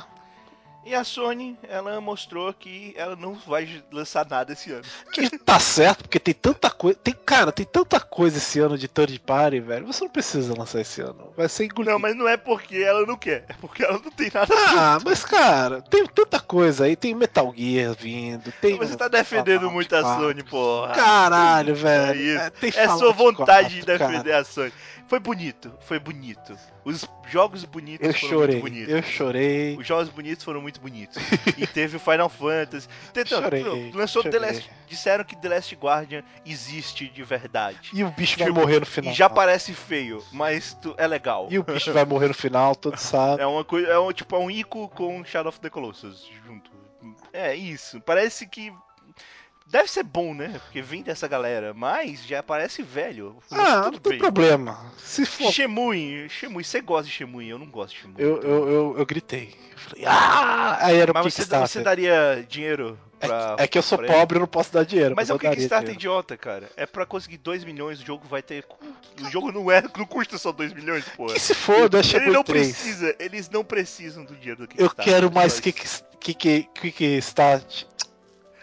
E a Sony, ela mostrou que ela não vai lançar nada esse ano. Que tá certo, porque tem tanta coisa. Tem, cara, tem tanta coisa esse ano de third party, velho. Você não precisa lançar esse ano. Vai ser engolido. Não, mas não é porque ela não quer, é porque ela não tem nada. Ah, mas cara, tem tanta coisa aí. Tem Metal Gear vindo. Tem Você tá defendendo muito a 4. Sony, porra. Caralho, É velho. tem É Fallout sua vontade de 4, cara. defender a Sony. Foi bonito, foi bonito. Os jogos bonitos Eu foram chorei, muito bonitos. eu chorei. Os jogos bonitos foram muito bonitos. e teve o Final Fantasy. Então, Chorei, lançou chorei. The Last. Disseram que The Last Guardian existe de verdade. E o bicho vai Tipo, morrer no final. E já parece feio, mas tu- é legal. E o bicho vai morrer no final, todos sabem. É uma coisa, é um, tipo é um Ico com Shadow of the Colossus junto. É isso. Parece que deve ser bom, né? Porque vem dessa galera, mas já parece velho. Ah, não tem bem. problema. Se for. Shemui, Shemui, você gosta de Shemui, eu não gosto de Shemui. Eu, eu, eu, eu gritei. Eu falei, ah! Aí era o Mas você, Kickstarter. você daria dinheiro pra. É que eu sou pra ele? pobre, eu não posso dar dinheiro. Mas é eu daria Kickstarter idiota, cara. É pra conseguir 2 milhões, o jogo vai ter. O jogo não é. Não custa só 2 milhões, porra. Que se foda, é Ele não 3. precisa, eles não precisam do dinheiro do Eu Kickstarter. quero mais Só Kick, kick, Kickstart.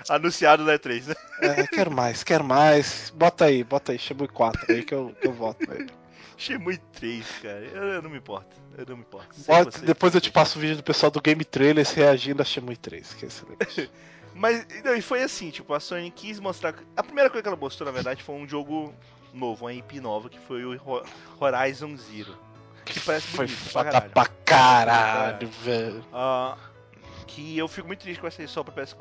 Anunciado na E3, né? É, quero mais, quero mais. Bota aí, bota aí, Shemui 4 aí que eu, que eu voto nele. Shemui 3, cara. Eu, eu não me importo. Eu não me importo. Bota- você, depois eu te passo o vídeo do pessoal do Game Trailers reagindo a Shemui 3, que é excelente. Mas não, e foi assim, tipo, a Sony quis mostrar. A primeira coisa que ela mostrou, na verdade, foi um jogo novo, uma IP nova, que foi o Ho- Horizon Zero. Que parece Foi bonito pra foda caralho. pra caralho, velho. Ah, que eu fico muito triste com essa só pra PS4.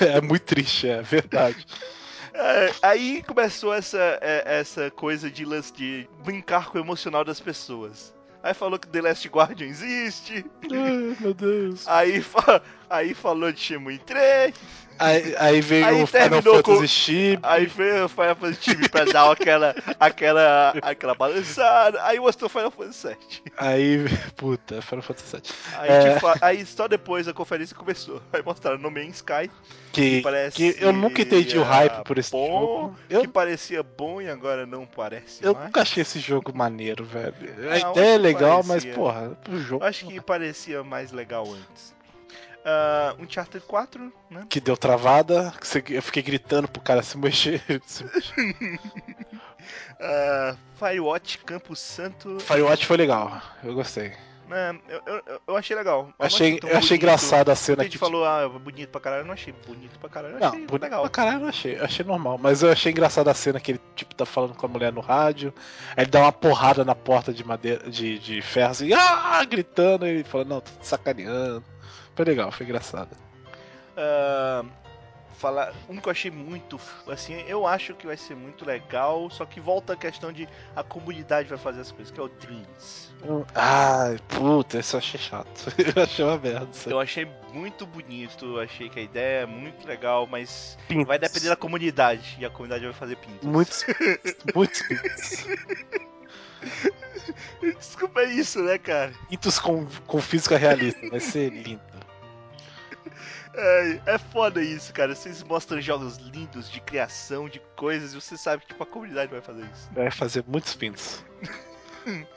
É muito triste, é verdade. É, aí começou essa, é, essa coisa de, lance de brincar com o emocional das pessoas. Aí falou que The Last Guardian existe. Ai, meu Deus. Aí, fa- aí falou de Shemui 3. Aí, aí veio Aí o Final Fantasy Chip. Aí veio o Final Fantasy Time pra dar aquela, aquela, aquela balançada. Aí mostrou Final Fantasy VII. Aí, puta, Final Fantasy VII. Aí, É. fa- aí só depois a conferência começou. Aí mostraram No Man's Sky, Que, parece que eu nunca entendi o hype por esse bom, jogo. Eu, que parecia bom e agora não parece eu mais. nunca achei esse jogo maneiro, velho. A Ah, ideia é que legal, parecia. mas, porra, o jogo Eu acho que parecia mais legal antes. Uh, Uncharted 4, né? que deu travada, que eu fiquei gritando pro cara se mexer. se mexer. Uh, Firewatch Campo Santo. Firewatch foi legal, eu gostei. né, eu, eu, eu achei legal. Eu achei, eu achei bonito. engraçada a cena que gente falou, ah, bonito pra caralho. Eu não achei bonito pra caralho. Eu Não, achei bonito legal. pra caralho eu não achei, eu achei normal. Mas eu achei engraçada a cena que ele, tipo, tá falando com a mulher no rádio, aí ele dá uma porrada na porta de madeira, de, de ferro, assim, ah, gritando, e ele fala, não, tô te sacaneando. Foi legal, foi engraçado. Ah, falar um que eu achei muito assim eu acho que vai ser muito legal só que volta a questão de a comunidade vai fazer as coisas que é o Dreams Ai, puta, isso eu achei chato. Eu achei uma merda. Eu achei muito bonito achei que a ideia é muito legal mas Pintos. vai depender da comunidade e a comunidade vai fazer pintos Muitos, muitos pintos. desculpa é isso né cara Pintos com, com física realista, vai ser lindo. É, é foda isso cara vocês mostram jogos lindos de criação de coisas e você sabe que tipo, a comunidade vai fazer isso Vai fazer muitos pintos.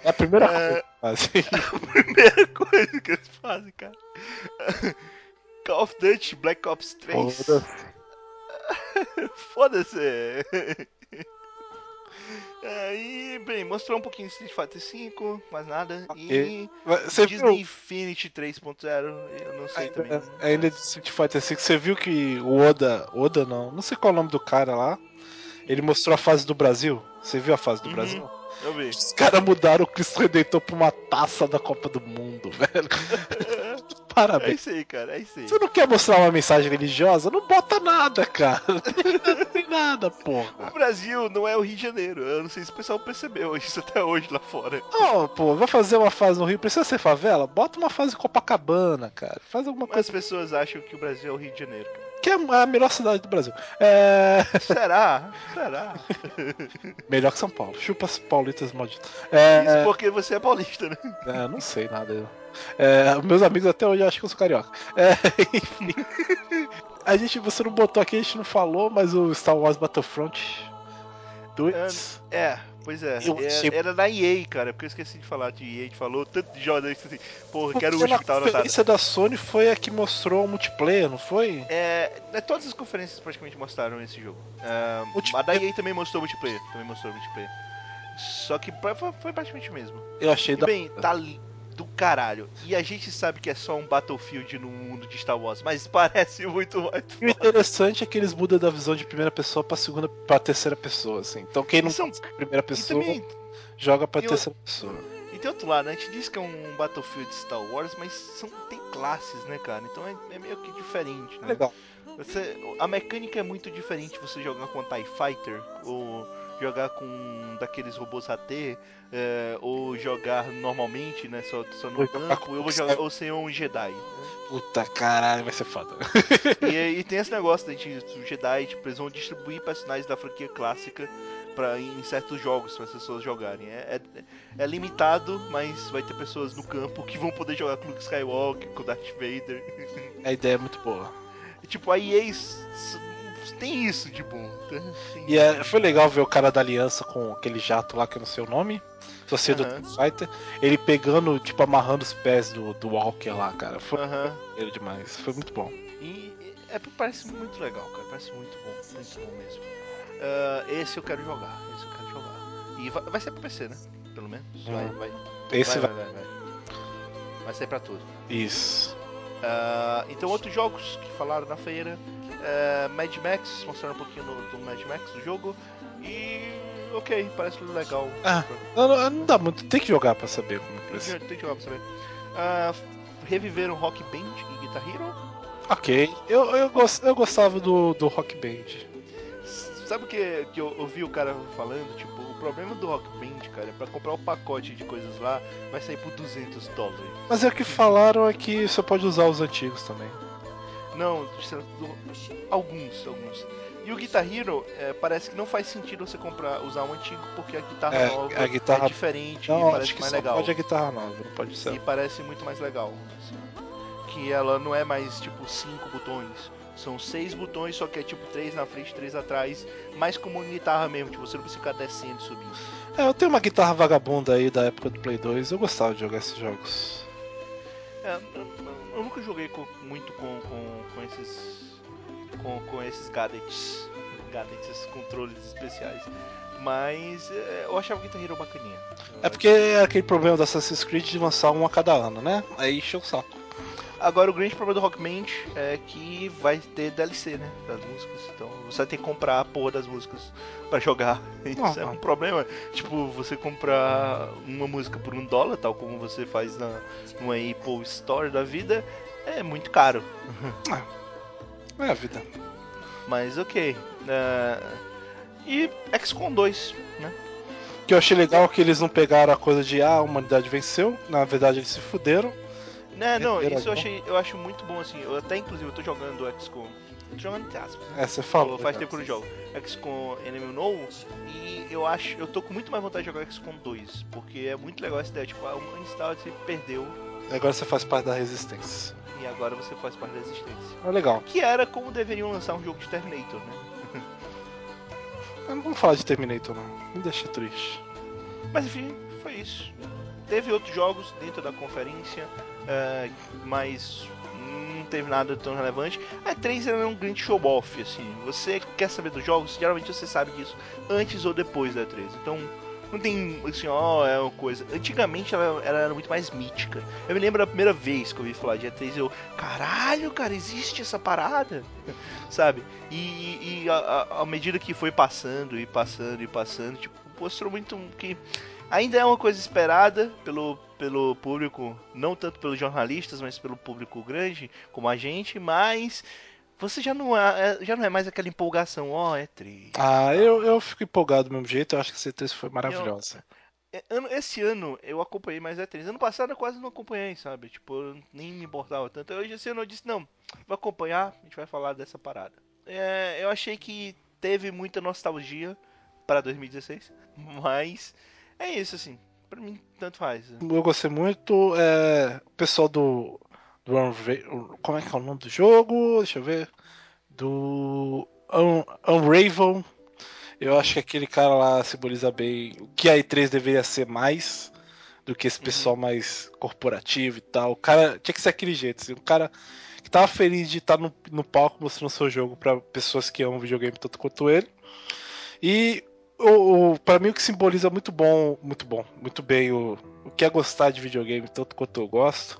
É a primeira É. coisa que fazem. primeira coisa que eles fazem cara Call of Duty Black Ops 3 Foda-se. Foda-se! É, e, bem, mostrou um pouquinho de Street Fighter V, mais nada. Ok. E Você Disney viu, Infinity 3.0, eu não sei também. ainda, ainda de Street Fighter V, você viu que o Oda, Oda não, não sei qual é o nome do cara lá, ele mostrou a fase do Brasil? Você viu a fase do Uhum. Brasil? Eu vi. Os caras mudaram o Cristo Redentor pra uma taça da Copa do Mundo, velho. É Parabéns. isso aí, cara, é isso aí. Você não quer mostrar uma mensagem religiosa? Não bota nada, cara. Não tem nada, O porra. Brasil não é o Rio de Janeiro. Eu não sei se o pessoal percebeu isso até hoje lá fora. Não, pô, vai fazer uma fase no Rio, precisa ser favela? Bota uma fase em Copacabana, cara. Faz alguma Mas as coisa pessoas acham que o Brasil é o Rio de Janeiro, cara. que é a melhor cidade do Brasil. É. Será? Será? Melhor que São Paulo. Chupa as paulitas malditas. É. Isso porque você é paulista, né? é, não sei nada. É, meus amigos até hoje acham que eu sou carioca. É, enfim. A gente, você não botou aqui, a gente não falou, mas o Star Wars Battlefront 2. É, pois é. Eu É- Era da EA, cara, porque eu esqueci de falar de EA, a gente falou tanto de jogos assim, porra, que era o Porque último na que tava anotado. conferência da Sony foi a que mostrou o multiplayer, não foi? É, né, todas as conferências praticamente mostraram esse jogo. É, a da EA também mostrou multiplayer, também mostrou multiplayer. Só que foi, foi praticamente o mesmo. Eu achei E da. bem, tá li- do caralho. E a gente sabe que é só um Battlefield no mundo de Star Wars, mas parece muito mais E o interessante é que eles mudam da visão de primeira pessoa pra segunda, pra terceira pessoa, assim. Então quem não são- primeira pessoa também, joga pra e terceira pessoa. e tem outro lado, né? A gente diz que é um Battlefield Star Wars, mas são, tem classes, né, cara? Então é, é meio que diferente, né? Legal. Você, a mecânica é muito diferente você jogar com TIE Fighter ou jogar com daqueles robôs AT é, ou jogar normalmente, né, só, só no campo, ou, vou jogar, ou ser um Jedi. né? Puta caralho, vai ser foda. E, e tem esse negócio de os Jedi, tipo, eles vão distribuir personagens da franquia clássica pra, em certos jogos para as pessoas jogarem. É, é, é limitado, mas vai ter pessoas no campo que vão poder jogar com Luke Skywalker, com Darth Vader. A ideia é muito boa. E, tipo, a EA tem isso de bom. tá? E é, foi legal ver o cara da aliança com aquele jato lá que eu não sei o nome. Só sei do Aham. Fighter. Ele pegando, tipo, amarrando os pés do, do Walker lá, cara. Foi maneiro demais. Foi muito bom. E é, parece muito legal, cara. Parece muito bom. Muito bom mesmo. Ah, esse eu quero jogar. Esse eu quero jogar. E vai, vai ser pra PC, né? Pelo menos. Vai, Hum. vai. Esse vai, vai. vai, vai, vai. Vai sair pra tudo. Isso. Ah, então, outros jogos que falaram na feira: é, Mad Max, mostraram um pouquinho no- do Mad Max do jogo. E. Ok, parece legal. Ah. Não, não, não dá muito. Tem que jogar pra saber como é que ser. Tem que jogar pra saber. Ah, reviveram Rock Band e Guitar Hero. Ok. Eu, eu, eu gostava do, do Rock Band. Sabe o que, que eu ouvi o cara falando? Tipo, o problema do Rock Band, cara, é pra comprar o pacote de coisas lá, vai sair por 200 dólares. Mas é o que falaram é que você pode usar os antigos também. Não, alguns, alguns. E o Guitar Hero, é, parece que não faz sentido você comprar, usar um antigo, porque a guitarra É, nova a guitarra- é diferente Não, e parece acho que mais legal. pode a guitarra nova, não pode ser. E parece muito mais legal. assim. Que ela não é mais tipo cinco botões. São seis botões, só que é tipo três na frente, três atrás. Mais como uma guitarra mesmo, tipo, você não precisa ficar descendo e subindo. É, eu tenho uma guitarra vagabunda aí da época do Play 2, eu gostava de jogar esses jogos. É, eu, eu nunca joguei com- muito com, com esses. Com, com esses gadgets. Gadgets, esses controles especiais. Mas é, eu achava o Guitar Hero bacaninha. É porque é aquele problema da Assassin's Creed de lançar um a cada ano, né? Aí encheu o saco. Agora o grande problema do Rockman é que vai ter DLC, né? Das músicas. Então você vai ter que comprar a porra das músicas pra jogar. Isso Ah, é um problema. Tipo, você comprar uma música por um dólar, tal como você faz na, numa Apple Store da vida, é muito caro. É a vida. Mas ok. É, E XCOM 2, né? Que eu achei legal é que eles não pegaram a coisa de ah, a humanidade venceu, na verdade eles se fuderam. Né, não, Primeira isso eu achei, eu acho muito bom assim. Eu até inclusive eu tô jogando XCOM. Tô jogando entre aspas, né? É, você falou. Faz tempo que eu não jogo. XCOM Enemy Unknown e eu acho, eu tô com muito mais vontade de jogar XCOM 2, porque é muito legal essa ideia, tipo, a humanidade se perdeu Agora você faz parte da resistência. e agora você faz parte da resistência. É legal. Que era como deveriam lançar um jogo de Terminator, né? Mas não vamos falar de Terminator não. Me deixa triste. Mas enfim, foi isso. Teve outros jogos dentro da conferência, é, mas hum, teve nada tão relevante. A E3 é um grande show-off, assim. Você quer saber dos jogos, geralmente você sabe disso antes ou depois da E3. Então, não tem, assim, ó, é uma coisa. Antigamente ela, ela, era muito mais mítica. Eu me lembro da primeira vez que eu ouvi falar de E3, eu, caralho, cara, existe essa parada, sabe? E, e a, medida que foi passando e passando e passando, tipo, mostrou muito que ainda é uma coisa esperada pelo, pelo público, não tanto pelos jornalistas, mas pelo público grande, como a gente, mas você já não é, já não é mais aquela empolgação, ó, oh, é triste. Ah, eu, eu fico empolgado do mesmo jeito, eu acho que a C3 foi maravilhosa. Eu, é, esse ano eu acompanhei mais E3. Ano passado eu quase não acompanhei, sabe? Tipo, eu nem me importava tanto. Hoje esse ano eu disse, não, vou acompanhar, a gente vai falar dessa parada. É, eu achei que teve muita nostalgia para 2016, mas é isso, assim. Pra mim, tanto faz. Eu gostei muito. É, o pessoal do. Do Unra como é que é o nome do jogo? Deixa eu ver. Do. Un Unravel. Eu acho que aquele cara lá simboliza bem o que a E3 deveria ser mais do que esse uhum. pessoal uhum. mais corporativo e tal. O cara tinha que ser aquele jeito, assim, um cara que tava feliz de estar no, no palco mostrando seu jogo para pessoas que amam videogame tanto quanto ele. E o, o para mim o que simboliza muito bom, muito bom, muito bem o, o que é gostar de videogame tanto quanto eu gosto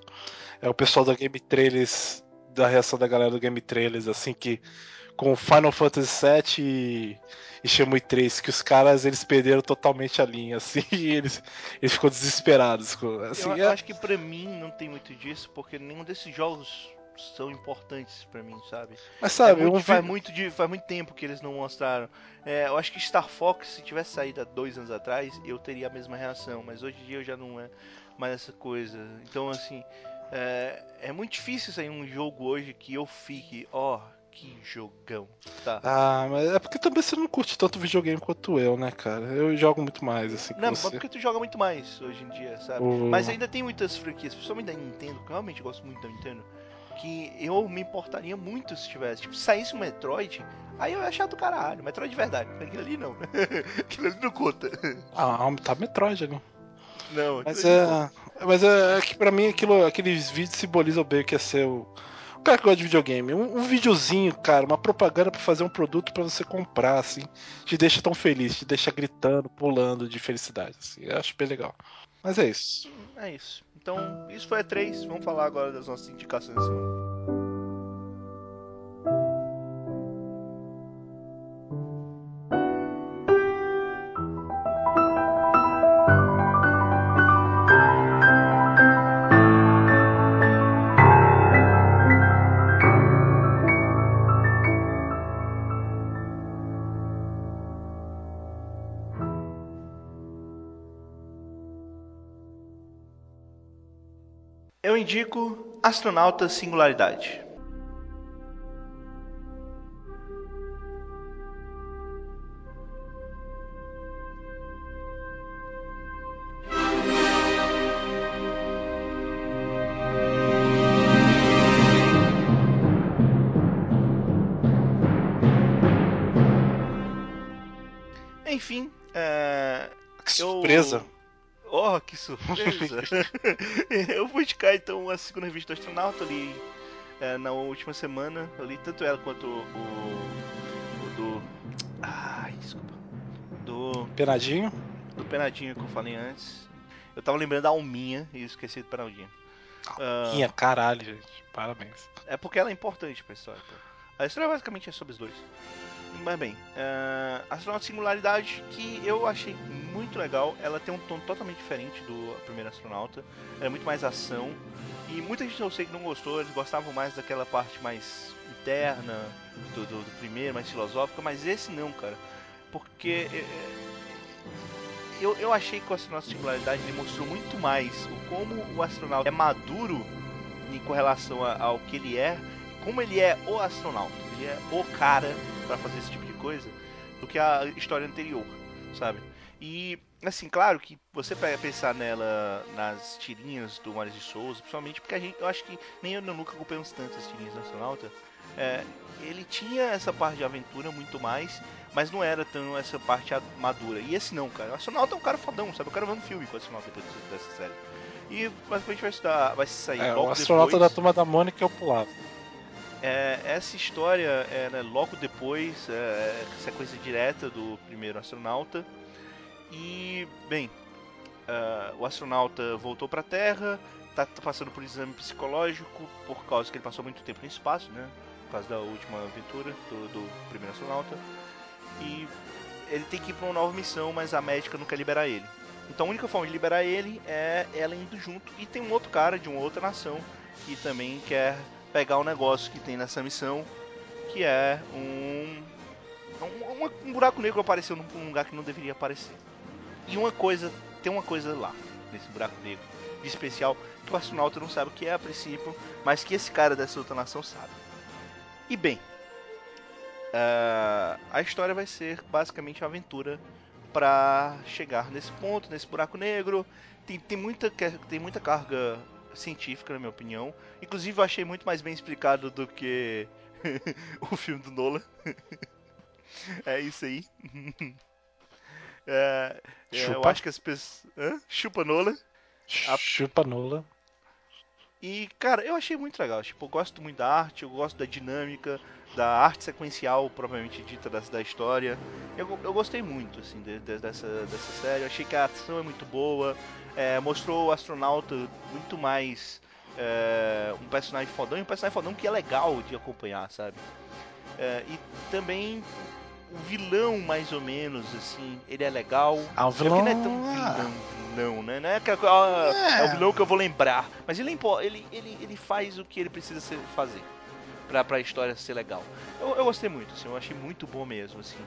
é o pessoal da Game Trailers, da reação da galera do Game Trailers, assim que com Final Fantasy VII e, e Shenmue 3, que os caras eles perderam totalmente a linha, assim, e eles, eles ficam desesperados. Assim, eu, é... acho que para mim não tem muito disso, porque nenhum desses jogos são importantes para mim, sabe? Mas sabe, é muito, faz, muito de, faz muito tempo que eles não mostraram. É, eu acho que Star Fox, se tivesse saído há dois anos atrás, eu teria a mesma reação, mas hoje em dia eu já não é mais essa coisa. Então, assim, é, é muito difícil sair um jogo hoje que eu fique, ó, oh, que jogão, tá? Ah, mas é porque também você não curte tanto videogame quanto eu, né, cara? Eu jogo muito mais, assim. Não, mas porque tu joga muito mais hoje em dia, sabe? Mas ainda tem muitas franquias, principalmente da Nintendo, que eu realmente gosto muito da Nintendo que eu me importaria muito se tivesse. Tipo, se saísse um Metroid, aí eu ia achar do caralho. Metroid de verdade. Aquilo ali não. aquilo ali não conta. Ah, tá Metroid ali. Não, mas é, mas é, é, que pra mim aquilo, aqueles vídeos simbolizam bem o que é ser o, o cara que gosta de videogame. Um, um videozinho, cara, uma propaganda para fazer um produto para você comprar, assim, te deixa tão feliz, te deixa gritando, pulando de felicidade. Assim, eu acho bem legal. Mas é isso. É isso. Então, isso foi a 3. Vamos falar agora das nossas indicações da semana. Indico Astronauta Singularidade. Eu vou indicar então a segunda revista do astronauta ali é, na última semana. Eu li tanto ela quanto o, o, do. Ai, desculpa. Do. Penadinho? Do Penadinho que eu falei antes. Eu tava lembrando da Alminha e esqueci do Penadinho. Alminha, uh, caralho, gente. Parabéns. É porque ela é importante pra história. A história basicamente é sobre os dois. Mas bem, uh, Astronauta Singularidade, que eu achei muito legal. Ela tem um tom totalmente diferente do primeiro Astronauta. É muito mais ação. E muita gente eu sei que não gostou, eles gostavam mais daquela parte mais interna do, do, do primeiro, mais filosófica, mas esse não, cara. Porque é, é, eu, eu achei que o Astronauta Singularidade ele mostrou muito mais o como o astronauta é maduro em correlação ao que ele é, como ele é o astronauta. É o cara para fazer esse tipo de coisa do que a história anterior, sabe? E, assim, claro que você pega pensar nela nas tirinhas do Mário de Souza, principalmente porque a gente, eu acho que nem eu nunca acompanhamos tantas tirinhas do Astronauta. É, ele tinha essa parte de aventura muito mais, mas não era tão essa parte madura. E esse não, cara. O Astronauta é um cara fodão, sabe? Eu quero ver um filme com o Astronauta depois dessa série. E basicamente vai, estudar, vai sair é, logo O Astronauta depois... da Turma da Mônica eu pulava. É, essa história é logo depois, é, sequência direta do primeiro astronauta. E, bem, uh, o astronauta voltou para a Terra, tá, tá, passando por um exame psicológico por causa que ele passou muito tempo no espaço, né? Por causa da última aventura do, do primeiro astronauta. E ele tem que ir para uma nova missão, mas a médica não quer liberar ele. Então a única forma de liberar ele é ela indo junto. E tem um outro cara de uma outra nação que também quer pegar o um negócio que tem nessa missão, que é um. Um, um buraco negro apareceu num lugar que não deveria aparecer. E uma coisa, tem uma coisa lá, nesse buraco negro, de especial, que o astronauta não sabe o que é a princípio, mas que esse cara dessa outra nação sabe. E bem, uh, a história vai ser basicamente uma aventura para chegar nesse ponto, nesse buraco negro. Tem, tem, muita, tem muita carga científica, na minha opinião. Inclusive, eu achei muito mais bem explicado do que o filme do Nolan. é isso aí. é, é, eu acho que as pessoas. Hã? Chupa Nolan. Chupa Nolan. E, cara, eu achei muito legal. Tipo, eu gosto muito da arte, eu gosto da dinâmica, da arte sequencial propriamente dita da, da história. Eu, eu gostei muito, assim, de, de, dessa, dessa série. Eu achei que a ação é muito boa. É, mostrou o astronauta muito mais é, um personagem fodão e um personagem fodão que é legal de acompanhar, sabe? É, e também o vilão, mais ou menos, assim, ele é legal. Ah, o vilão... É não é tão vilão, vilão, né? Não é, que, ah, é. é o vilão que eu vou lembrar. Mas ele, ele, ele, ele faz o que ele precisa fazer pra, pra história ser legal. Eu, eu gostei muito, assim, eu achei muito bom mesmo, assim.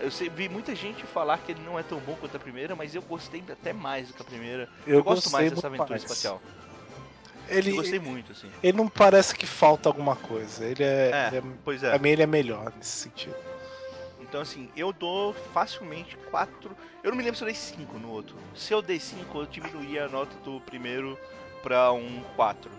Eu sei, vi muita gente falar que ele não é tão bom quanto a primeira, mas eu gostei até mais do que a primeira. Eu, eu gosto mais dessa aventura mais. espacial. Ele, eu gostei muito, assim. Ele não parece que falta alguma coisa. Ele é. é, ele é pois é. Pra mim ele é melhor nesse sentido. Então, assim, eu dou facilmente 4. Eu não me lembro se eu dei 5 no outro. Se eu dei 5, eu diminuía a nota do primeiro pra um 4.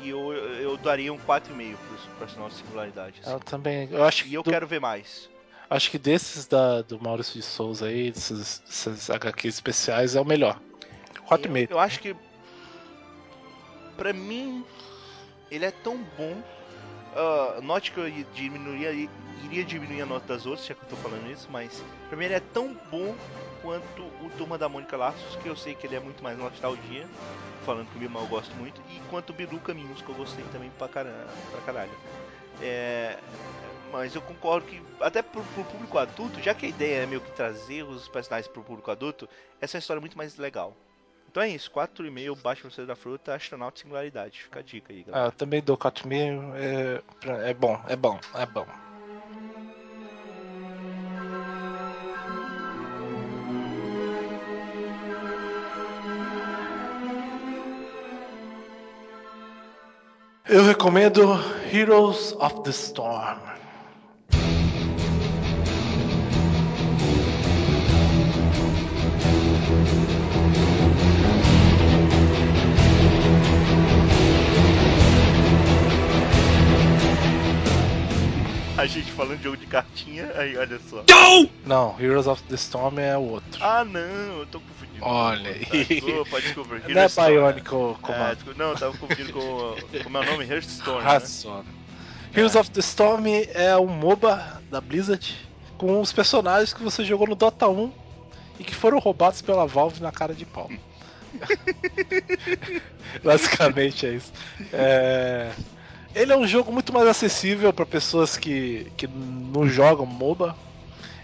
E eu, eu daria um 4,5 pro sinal de singularidade. Assim. Eu também. Eu acho e eu do... quero ver mais. Acho que desses da, do Maurício de Souza aí, desses, desses HQs especiais, é o melhor. 4,5. Eu, eu acho que. Pra mim, ele é tão bom. Uh, note que eu diminuiria, iria diminuir a nota das outras, já que eu tô falando isso, mas pra mim ele é tão bom quanto o Turma da Mônica Laços, que eu sei que ele é muito mais nostalgia, falando comigo, mas eu gosto muito, e quanto o Bilu Caminhos, que eu gostei também pra caralho. Pra caralho. É, mas eu concordo que, até pro, pro, público adulto, já que a ideia é meio que trazer os personagens pro público adulto, essa é história muito mais legal. Então é isso, 4,5 baixo você da fruta, astronauta singularidade. Fica a dica aí, galera. Ah, eu também dou 4,5, é, é bom, é bom, é bom. Eu recomendo Heroes of the Storm. A gente falando de jogo de cartinha, aí olha só. Não, Heroes of the Storm é o outro. Ah não, eu tô confundindo. Olha aí. Tá, desculpa. Heroes Não é Bionic ou é, Não, eu tava confundindo com o meu nome, Hearthstone. Hearthstone. Né? Heroes é. of the Storm é um MOBA da Blizzard com os personagens que você jogou no Dota 1 e que foram roubados pela Valve na cara de pau. Basicamente é isso. É... Ele é um jogo muito mais acessível para pessoas que, que não jogam MOBA.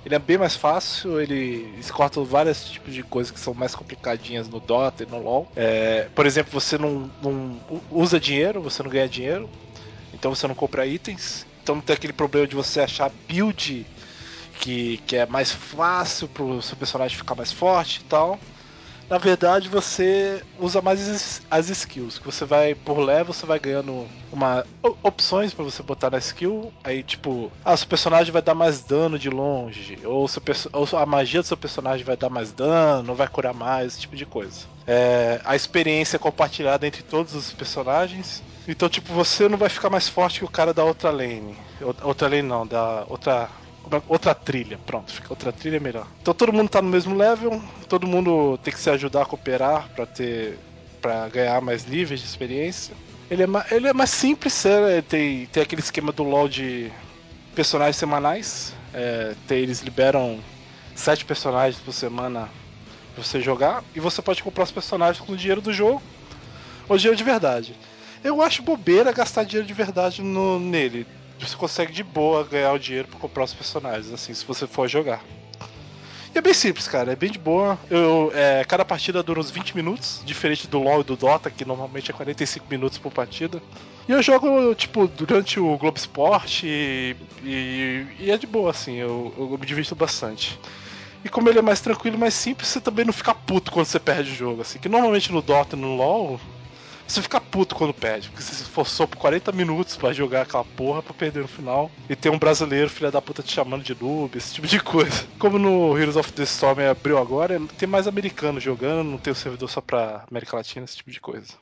Ele é bem mais fácil, ele corta vários tipos de coisas que são mais complicadinhas no Dota e no LoL. É, por exemplo, você não, não usa dinheiro, você não ganha dinheiro, então você não compra itens. Então não tem aquele problema de você achar build que, que é mais fácil pro seu personagem ficar mais forte e tal na verdade você usa mais as skills. Que você vai por level, você vai ganhando uma opções para você botar na skill. Aí tipo, ah, seu personagem vai dar mais dano de longe, ou, seu, ou a magia do seu personagem vai dar mais dano, vai curar mais, esse tipo de coisa. É, a experiência é compartilhada entre todos os personagens. Então, tipo, você não vai ficar mais forte que o cara da outra lane. Outra lane não, da outra outra trilha, pronto, fica outra trilha melhor. Então todo mundo tá no mesmo level, todo mundo tem que se ajudar a cooperar para ter para ganhar mais níveis de experiência. Ele é, ma- ele é mais simples, é, tem, tem aquele esquema do LoL de personagens semanais. É, tem- eles liberam sete personagens por semana pra você jogar. E você pode comprar os personagens com o dinheiro do jogo ou dinheiro de verdade. Eu acho bobeira gastar dinheiro de verdade no, nele. Você consegue de boa ganhar o dinheiro pra comprar os personagens, assim, se você for jogar. E é bem simples, cara, é bem de boa. Eu, é, cada partida dura uns 20 minutos, diferente do LoL e do Dota, que normalmente é 45 minutos por partida. E eu jogo, tipo, durante o Globo Esporte e, e- é de boa, assim, eu, eu me divirto bastante. E como ele é mais tranquilo e mais simples, você também não fica puto quando você perde o jogo, assim. Que normalmente no Dota e no LoL, você fica puto quando perde, porque você se esforçou por 40 minutos pra jogar aquela porra pra perder no final. E tem um brasileiro, filha da puta, te chamando de noob, esse tipo de coisa. Como no Heroes of the Storm abriu agora, tem mais americanos jogando, não tem o servidor só pra América Latina, esse tipo de coisa.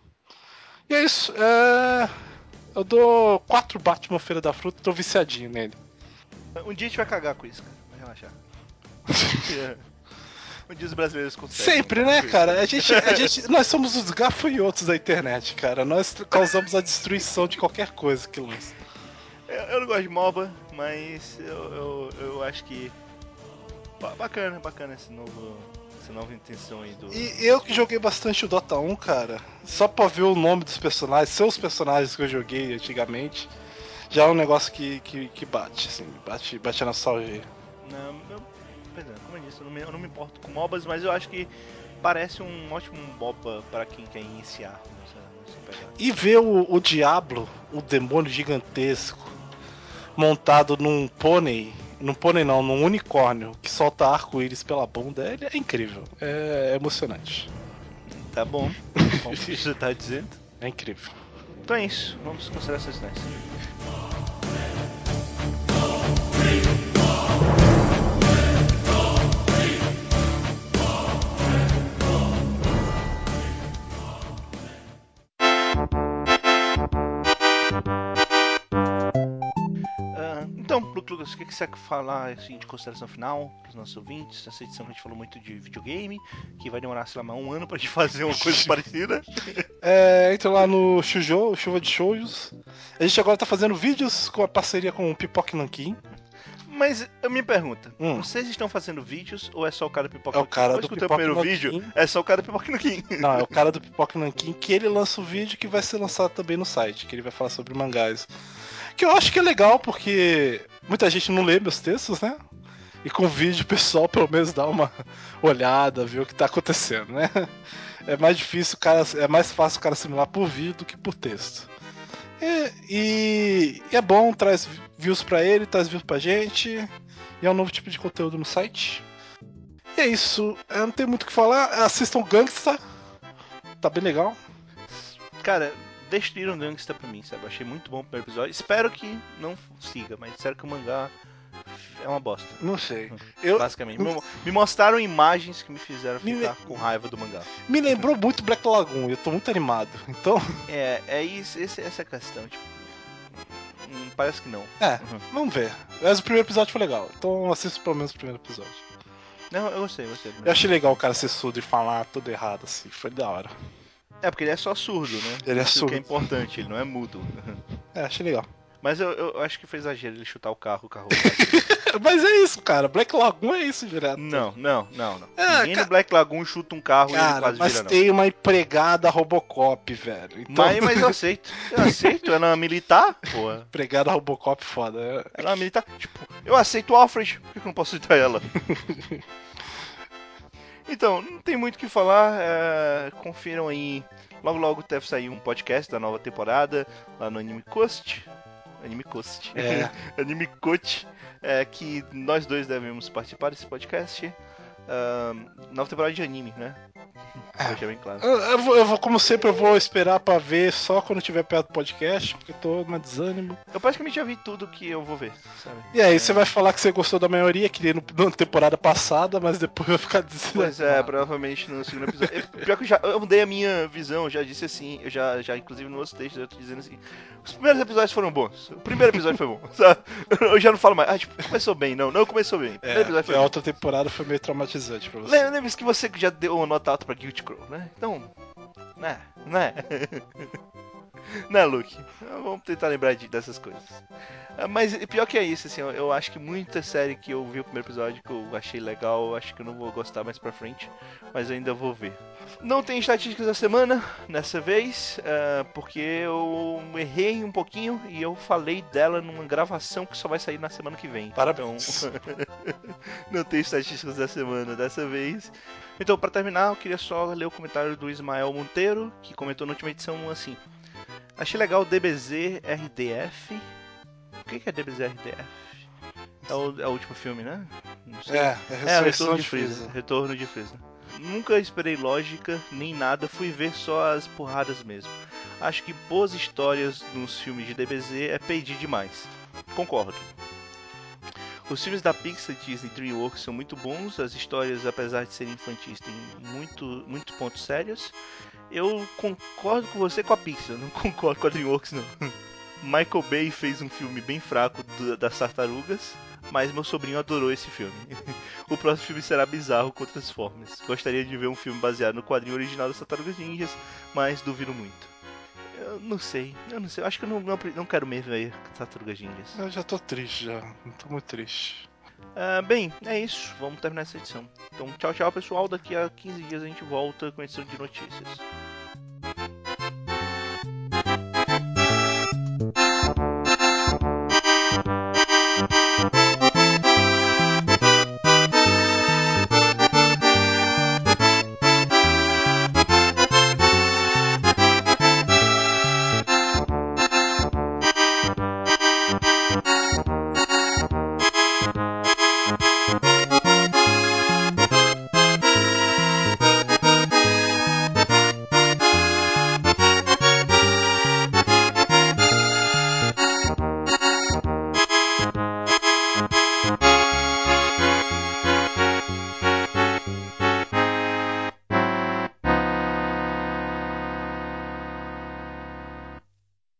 E é isso, é... Eu dou quatro Batman Feira da Fruta e tô viciadinho nele. Um dia a gente vai cagar com isso, cara. Vai relaxar. dia os brasileiros conseguem. Sempre, né, cara? A gente, a gente, nós somos os gafanhotos da internet, cara. Nós causamos a destruição de qualquer coisa que lança. Eu, eu não gosto de MOBA, mas eu, eu, eu acho que. ba- Bacana, bacana esse novo. Essa nova intenção aí do. E eu que joguei bastante o Dota 1, cara, só pra ver o nome dos personagens, seus personagens que eu joguei antigamente, já é um negócio que, que, que bate, assim, bate, bate a nostalgia. Não, eu, é, como eu disse, eu não, me, eu não me importo com MOBAs, mas eu acho que parece um ótimo MOBA para quem quer iniciar nessa, nessa pegada. E ver o, o Diablo, o demônio gigantesco, montado num pônei, num pônei não, num unicórnio que solta arco-íris pela bunda, ele é incrível, é emocionante, Tá bom, como você tá dizendo. é incrível. Então é isso, vamos considerar essas ideias. Lucas, o que que você quer falar assim, de consideração final para os nossos ouvintes? Essa edição que a gente falou muito de videogame, que vai demorar, sei lá, mais um ano pra gente fazer uma coisa parecida. É, entra lá no Shoujo, Chuva de Shoujos. A gente agora tá fazendo vídeos com a parceria com o Pipoque Nankin. Mas eu me pergunto, Hum. vocês estão fazendo vídeos ou é só o cara do Pipoca É o cara Eu do Pipoca primeiro vídeo, é só o cara do Pipoca no Kim. Não, é o cara do Pipoque Nankin que ele lança o vídeo que vai ser lançado também no site, que ele vai falar sobre mangás. Que eu acho que é legal porque muita gente não lê meus textos, né? E com vídeo o pessoal pelo menos dá uma olhada, ver o que tá acontecendo, né? É mais difícil, cara, é mais fácil o cara assimilar por vídeo do que por texto. E, e- e é bom, traz views pra ele, traz views pra gente. E é um novo tipo de conteúdo no site. E é isso, eu não tenho muito o que falar. Assistam Gangsta, tá bem legal. Cara, destruíram Gangsta pra mim, sabe? Eu achei muito bom o primeiro episódio. Espero que não siga, mas disseram que o mangá é uma bosta. Não sei. Eu, Basicamente. Me, me mostraram imagens que me fizeram Me- ficar com raiva do mangá. me lembrou muito Black Lagoon, eu tô muito animado. Então, É, é isso, essa é a questão, tipo. hum, Parece que não. é, Uhum. vamos ver. Mas o primeiro episódio foi legal, então assista pelo menos o primeiro episódio. Não, eu gostei, gostei. Eu achei legal o cara ser surdo e falar tudo errado, assim, foi da hora. É, porque ele é só surdo, né? Ele é Isso surdo. que é importante, ele não é mudo. É, achei legal. Mas eu, eu acho que foi exagero ele chutar o carro, o carro. Mas é isso, cara. Black Lagoon é isso direto. não, não, não, não. Ah, Ninguém ca- no Black Lagoon chuta um carro e ele Cara, quase mas vira, não. tem uma empregada Robocop, velho. Então, Mas, mas eu aceito. Eu aceito. Ela é uma militar, porra. empregada Robocop foda. Ela é uma militar. Tipo, eu aceito o Alfred, por que eu não posso aceitar ela? Então, não tem muito o que falar. é, Confiram aí. Logo, logo deve sair um podcast da nova temporada lá no Anime Coast. Anime Coast. É. Anime Coach. É, que nós dois devemos participar desse podcast. Ah, nova temporada de anime, né? É. Deixa bem claro. Eu, eu vou, eu vou, como sempre, eu vou esperar pra ver só quando tiver perto do podcast, porque eu tô na desânimo. Eu praticamente já vi tudo que eu vou ver, sabe? E aí, É. você vai falar que você gostou da maioria, que nem no, na temporada passada, mas depois vai ficar desanimado. Pois é, provavelmente no segundo episódio. Eu- Pior que eu já eu mudei a minha visão, eu já disse assim, eu já, já inclusive nos outros textos eu tô dizendo assim. Os primeiros episódios foram bons. O primeiro episódio foi bom. sabe? Eu já não falo mais. Ah, tipo, começou bem, não, não começou bem. É, a bom. outra temporada foi meio traumatizante pra você. Lembra- Lembre-se que você já deu uma nota alta pra Guilty Crow, né? Então. Né, né? Né, Luke? Vamos tentar lembrar de, dessas coisas. Ah, Mas pior que é isso, assim, eu, eu acho que muita série que eu vi o primeiro episódio que eu achei legal, eu acho que eu não vou gostar mais pra frente, mas eu ainda vou ver. Não tem estatísticas da semana dessa vez, ah, porque eu errei um pouquinho e eu falei dela numa gravação que só vai sair na semana que vem. Parabéns. Então, não tem estatísticas da semana dessa vez. Então, pra terminar, eu queria só ler o comentário do Ismael Monteiro, que comentou na última edição assim: Achei legal o DBZ RDF. O que é DBZ RDF? É o, é o último filme, né? Não sei. É, é É, Retorno de de Freeza. Freeza. Retorno de Freeza. Nunca esperei lógica, nem nada, fui ver só as porradas mesmo. Acho que boas histórias nos filmes de DBZ é pedir demais. Concordo. Os filmes da Pixar, Disney e DreamWorks são muito bons, as histórias, apesar de serem infantis, têm muito, muitos pontos sérios. Eu concordo com você com a Pixar, não concordo com a DreamWorks não. Michael Bay fez um filme bem fraco do- das tartarugas, mas meu sobrinho adorou esse filme. o próximo filme será bizarro com outras formas. Gostaria de ver um filme baseado no quadrinho original das tartarugas ninjas, mas duvido muito. Eu não sei, eu não sei, eu acho que eu não, não, não quero mesmo ver tartarugas ninjas. Eu já tô triste, já. Tô muito triste. Ah, bem, é isso. Vamos terminar essa edição. Então, tchau, tchau, pessoal. Daqui a 15 dias a gente volta com a edição de notícias.